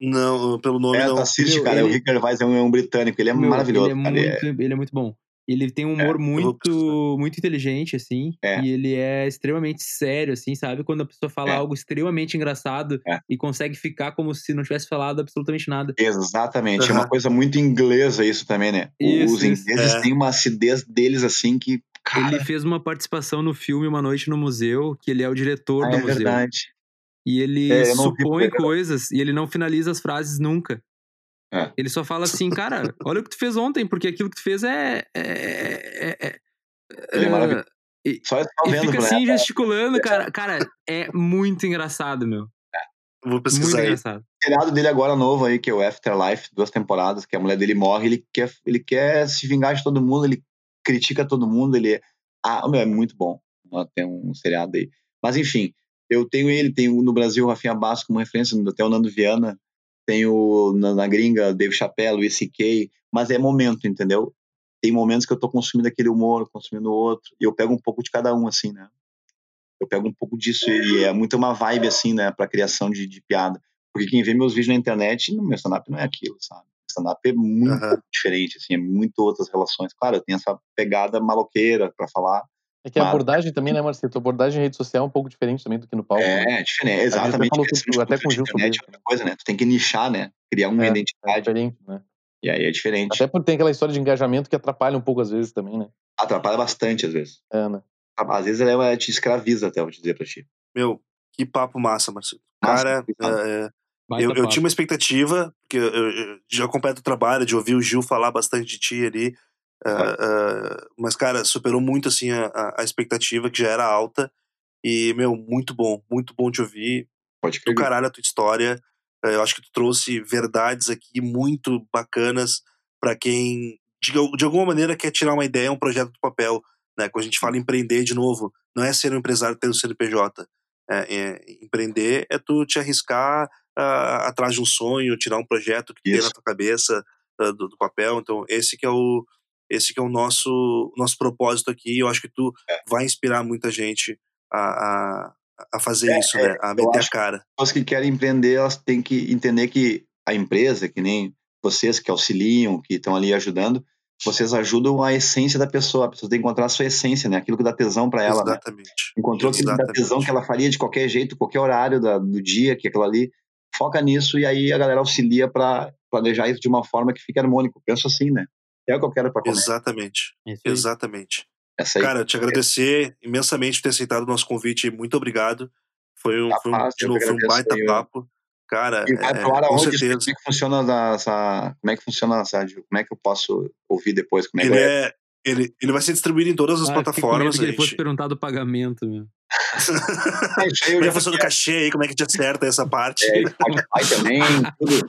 Não, pelo nome é, não. Assiste, cara. Ele... O Rick Gervais é um, é um britânico, ele é meu, maravilhoso. Ele é, cara. muito, ele é muito bom. Ele tem um humor é, muito, muito inteligente, assim. É. E ele é extremamente sério, assim, sabe? Quando a pessoa fala é. algo extremamente engraçado é. e consegue ficar como se não tivesse falado absolutamente nada. Exatamente. Uhum. É uma coisa muito inglesa isso também, né? Isso, Os ingleses é. têm uma acidez deles, assim, que. Cara... Ele fez uma participação no filme Uma Noite no Museu, que ele é o diretor ah, do é museu. verdade. E ele supõe coisas e ele não finaliza as frases nunca. É. Ele só fala assim, cara, olha o que tu fez ontem, porque aquilo que tu fez é. é, é, é, Ele é maravilhoso. E, só e fica assim, gesticulando, cara. Cara, é muito engraçado, meu. Vou pesquisar muito aí. engraçado. O seriado dele agora novo aí, que é o Afterlife, duas temporadas, que a mulher dele morre, ele quer, ele quer se vingar de todo mundo, ele critica todo mundo, ele é. Ah, meu, é muito bom. Tem um seriado aí. Mas enfim, eu tenho ele, tenho no Brasil o Rafinha Basco como referência, até o Nando Viana, tem o, na, na gringa, Dave Chappelle, Luis C.K., mas é momento, entendeu? Tem momentos que eu tô consumindo aquele humor, consumindo outro, e eu pego um pouco de cada um, assim, né? Eu pego um pouco disso, e é muito uma vibe, assim, né, pra criação de, de piada. Porque quem vê meus vídeos na internet, no meu stand-up não é aquilo, sabe? stand-up é muito uhum. diferente, assim, é muito outras relações. Claro, eu tenho essa pegada maloqueira para falar, é que a abordagem também, né, Marcelo? A abordagem em rede social é um pouco diferente também do que no palco. É, né? diferente, exatamente. Até, falou, até com o Gil sobre isso. Coisa, né? Tu tem que nichar, né? Criar uma é, é identidade. É diferente, né? E aí é diferente. Até porque tem aquela história de engajamento que atrapalha um pouco às vezes também, né? Atrapalha bastante às vezes. É, né? Às vezes ela te escraviza até, vou te dizer pra ti. Meu, que papo massa, Marcelo. Cara, é, eu, eu, tinha uma expectativa, porque eu, eu, eu já acompanho o trabalho, de ouvir o Gil falar bastante de ti ali. Uh, mas, cara, superou muito, assim, a, a, expectativa, que já era alta. E, meu, muito bom, muito bom te ouvir. Pode Do caralho a tua história. Uh, eu acho que tu trouxe verdades aqui muito bacanas para quem, de, de alguma maneira, quer tirar uma ideia, um projeto do papel. Né? Quando a gente fala empreender, de novo, não é ser um empresário tendo CNPJ. É, é, empreender é tu te arriscar uh, atrás de um sonho, tirar um projeto que Isso. tem na tua cabeça uh, do, do, papel. Então, esse que é o, esse que é o nosso, nosso propósito aqui. Eu acho que tu é. vai inspirar muita gente a, a, a fazer é, isso, né? É, a meter a cara. As que querem empreender, elas têm que entender que a empresa, que nem vocês que auxiliam, que estão ali ajudando, vocês ajudam a essência da pessoa. A pessoa tem que encontrar a sua essência, né? Aquilo que dá tesão para ela. Né? Exatamente. Né? Encontrou aquilo que dá tesão que ela faria de qualquer jeito, qualquer horário da, do dia, que aquilo ali. Foca nisso e aí a galera auxilia para planejar isso de uma forma que fique harmônico. Penso assim, né? É o que eu quero para Exatamente. Exatamente. Cara, eu te agradecer imensamente por ter aceitado o nosso convite. Muito obrigado. Foi um, foi um, de novo, foi um baita aí, papo. Cara, e vai é, com certeza. Como é que funciona essa, como é que funciona essa, como é que eu posso ouvir depois? Como é ele, é, ele, ele vai ser distribuído em todas as ah, plataformas. Que ele fosse perguntar do pagamento, meu. eu já função do cachê aí, como é que te acerta essa parte? É, Spotify também, tudo.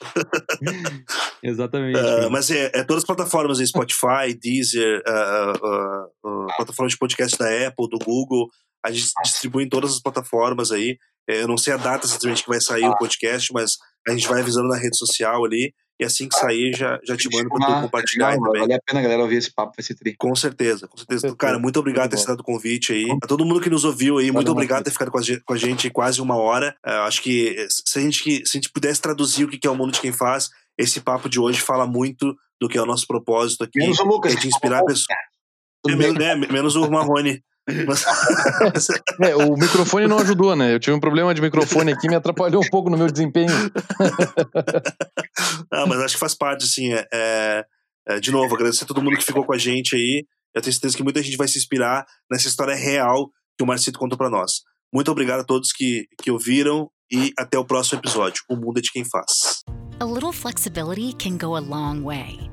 Exatamente. Uh, mas é, é, todas as plataformas, aí, Spotify, Deezer, uh, uh, plataforma de podcast da Apple, do Google, a gente distribui em todas as plataformas aí. É, eu não sei a data exatamente que vai sair o podcast, mas a gente vai avisando na rede social ali. E assim que sair, já, já te mando pra tu compartilhar legal, também. Vale a pena, galera, ouvir esse papo, vai ser tri. Com certeza, com certeza. Cara, muito obrigado por ter aceitado o convite aí. A todo mundo que nos ouviu aí, muito obrigado por ter ficado com a gente, com a gente quase uma hora. É, acho que se a, gente, que- se a gente pudesse traduzir o que que é o mundo de quem faz, esse papo de hoje fala muito do que é o nosso propósito aqui. Menos o Lucas. É de inspirar pessoas. É, menos, né, menos o Marrone. É, o microfone não ajudou, né? Eu tive um problema de microfone aqui, me atrapalhou um pouco no meu desempenho. Ah, mas acho que faz parte, assim. É, é- é, de novo, agradecer a todo mundo que ficou com a gente aí. Eu tenho certeza que muita gente vai se inspirar nessa história real que o Marcito contou pra nós. Muito obrigado a todos que, que ouviram e até o próximo episódio. O mundo é de quem faz. A little flexibility can go a long way.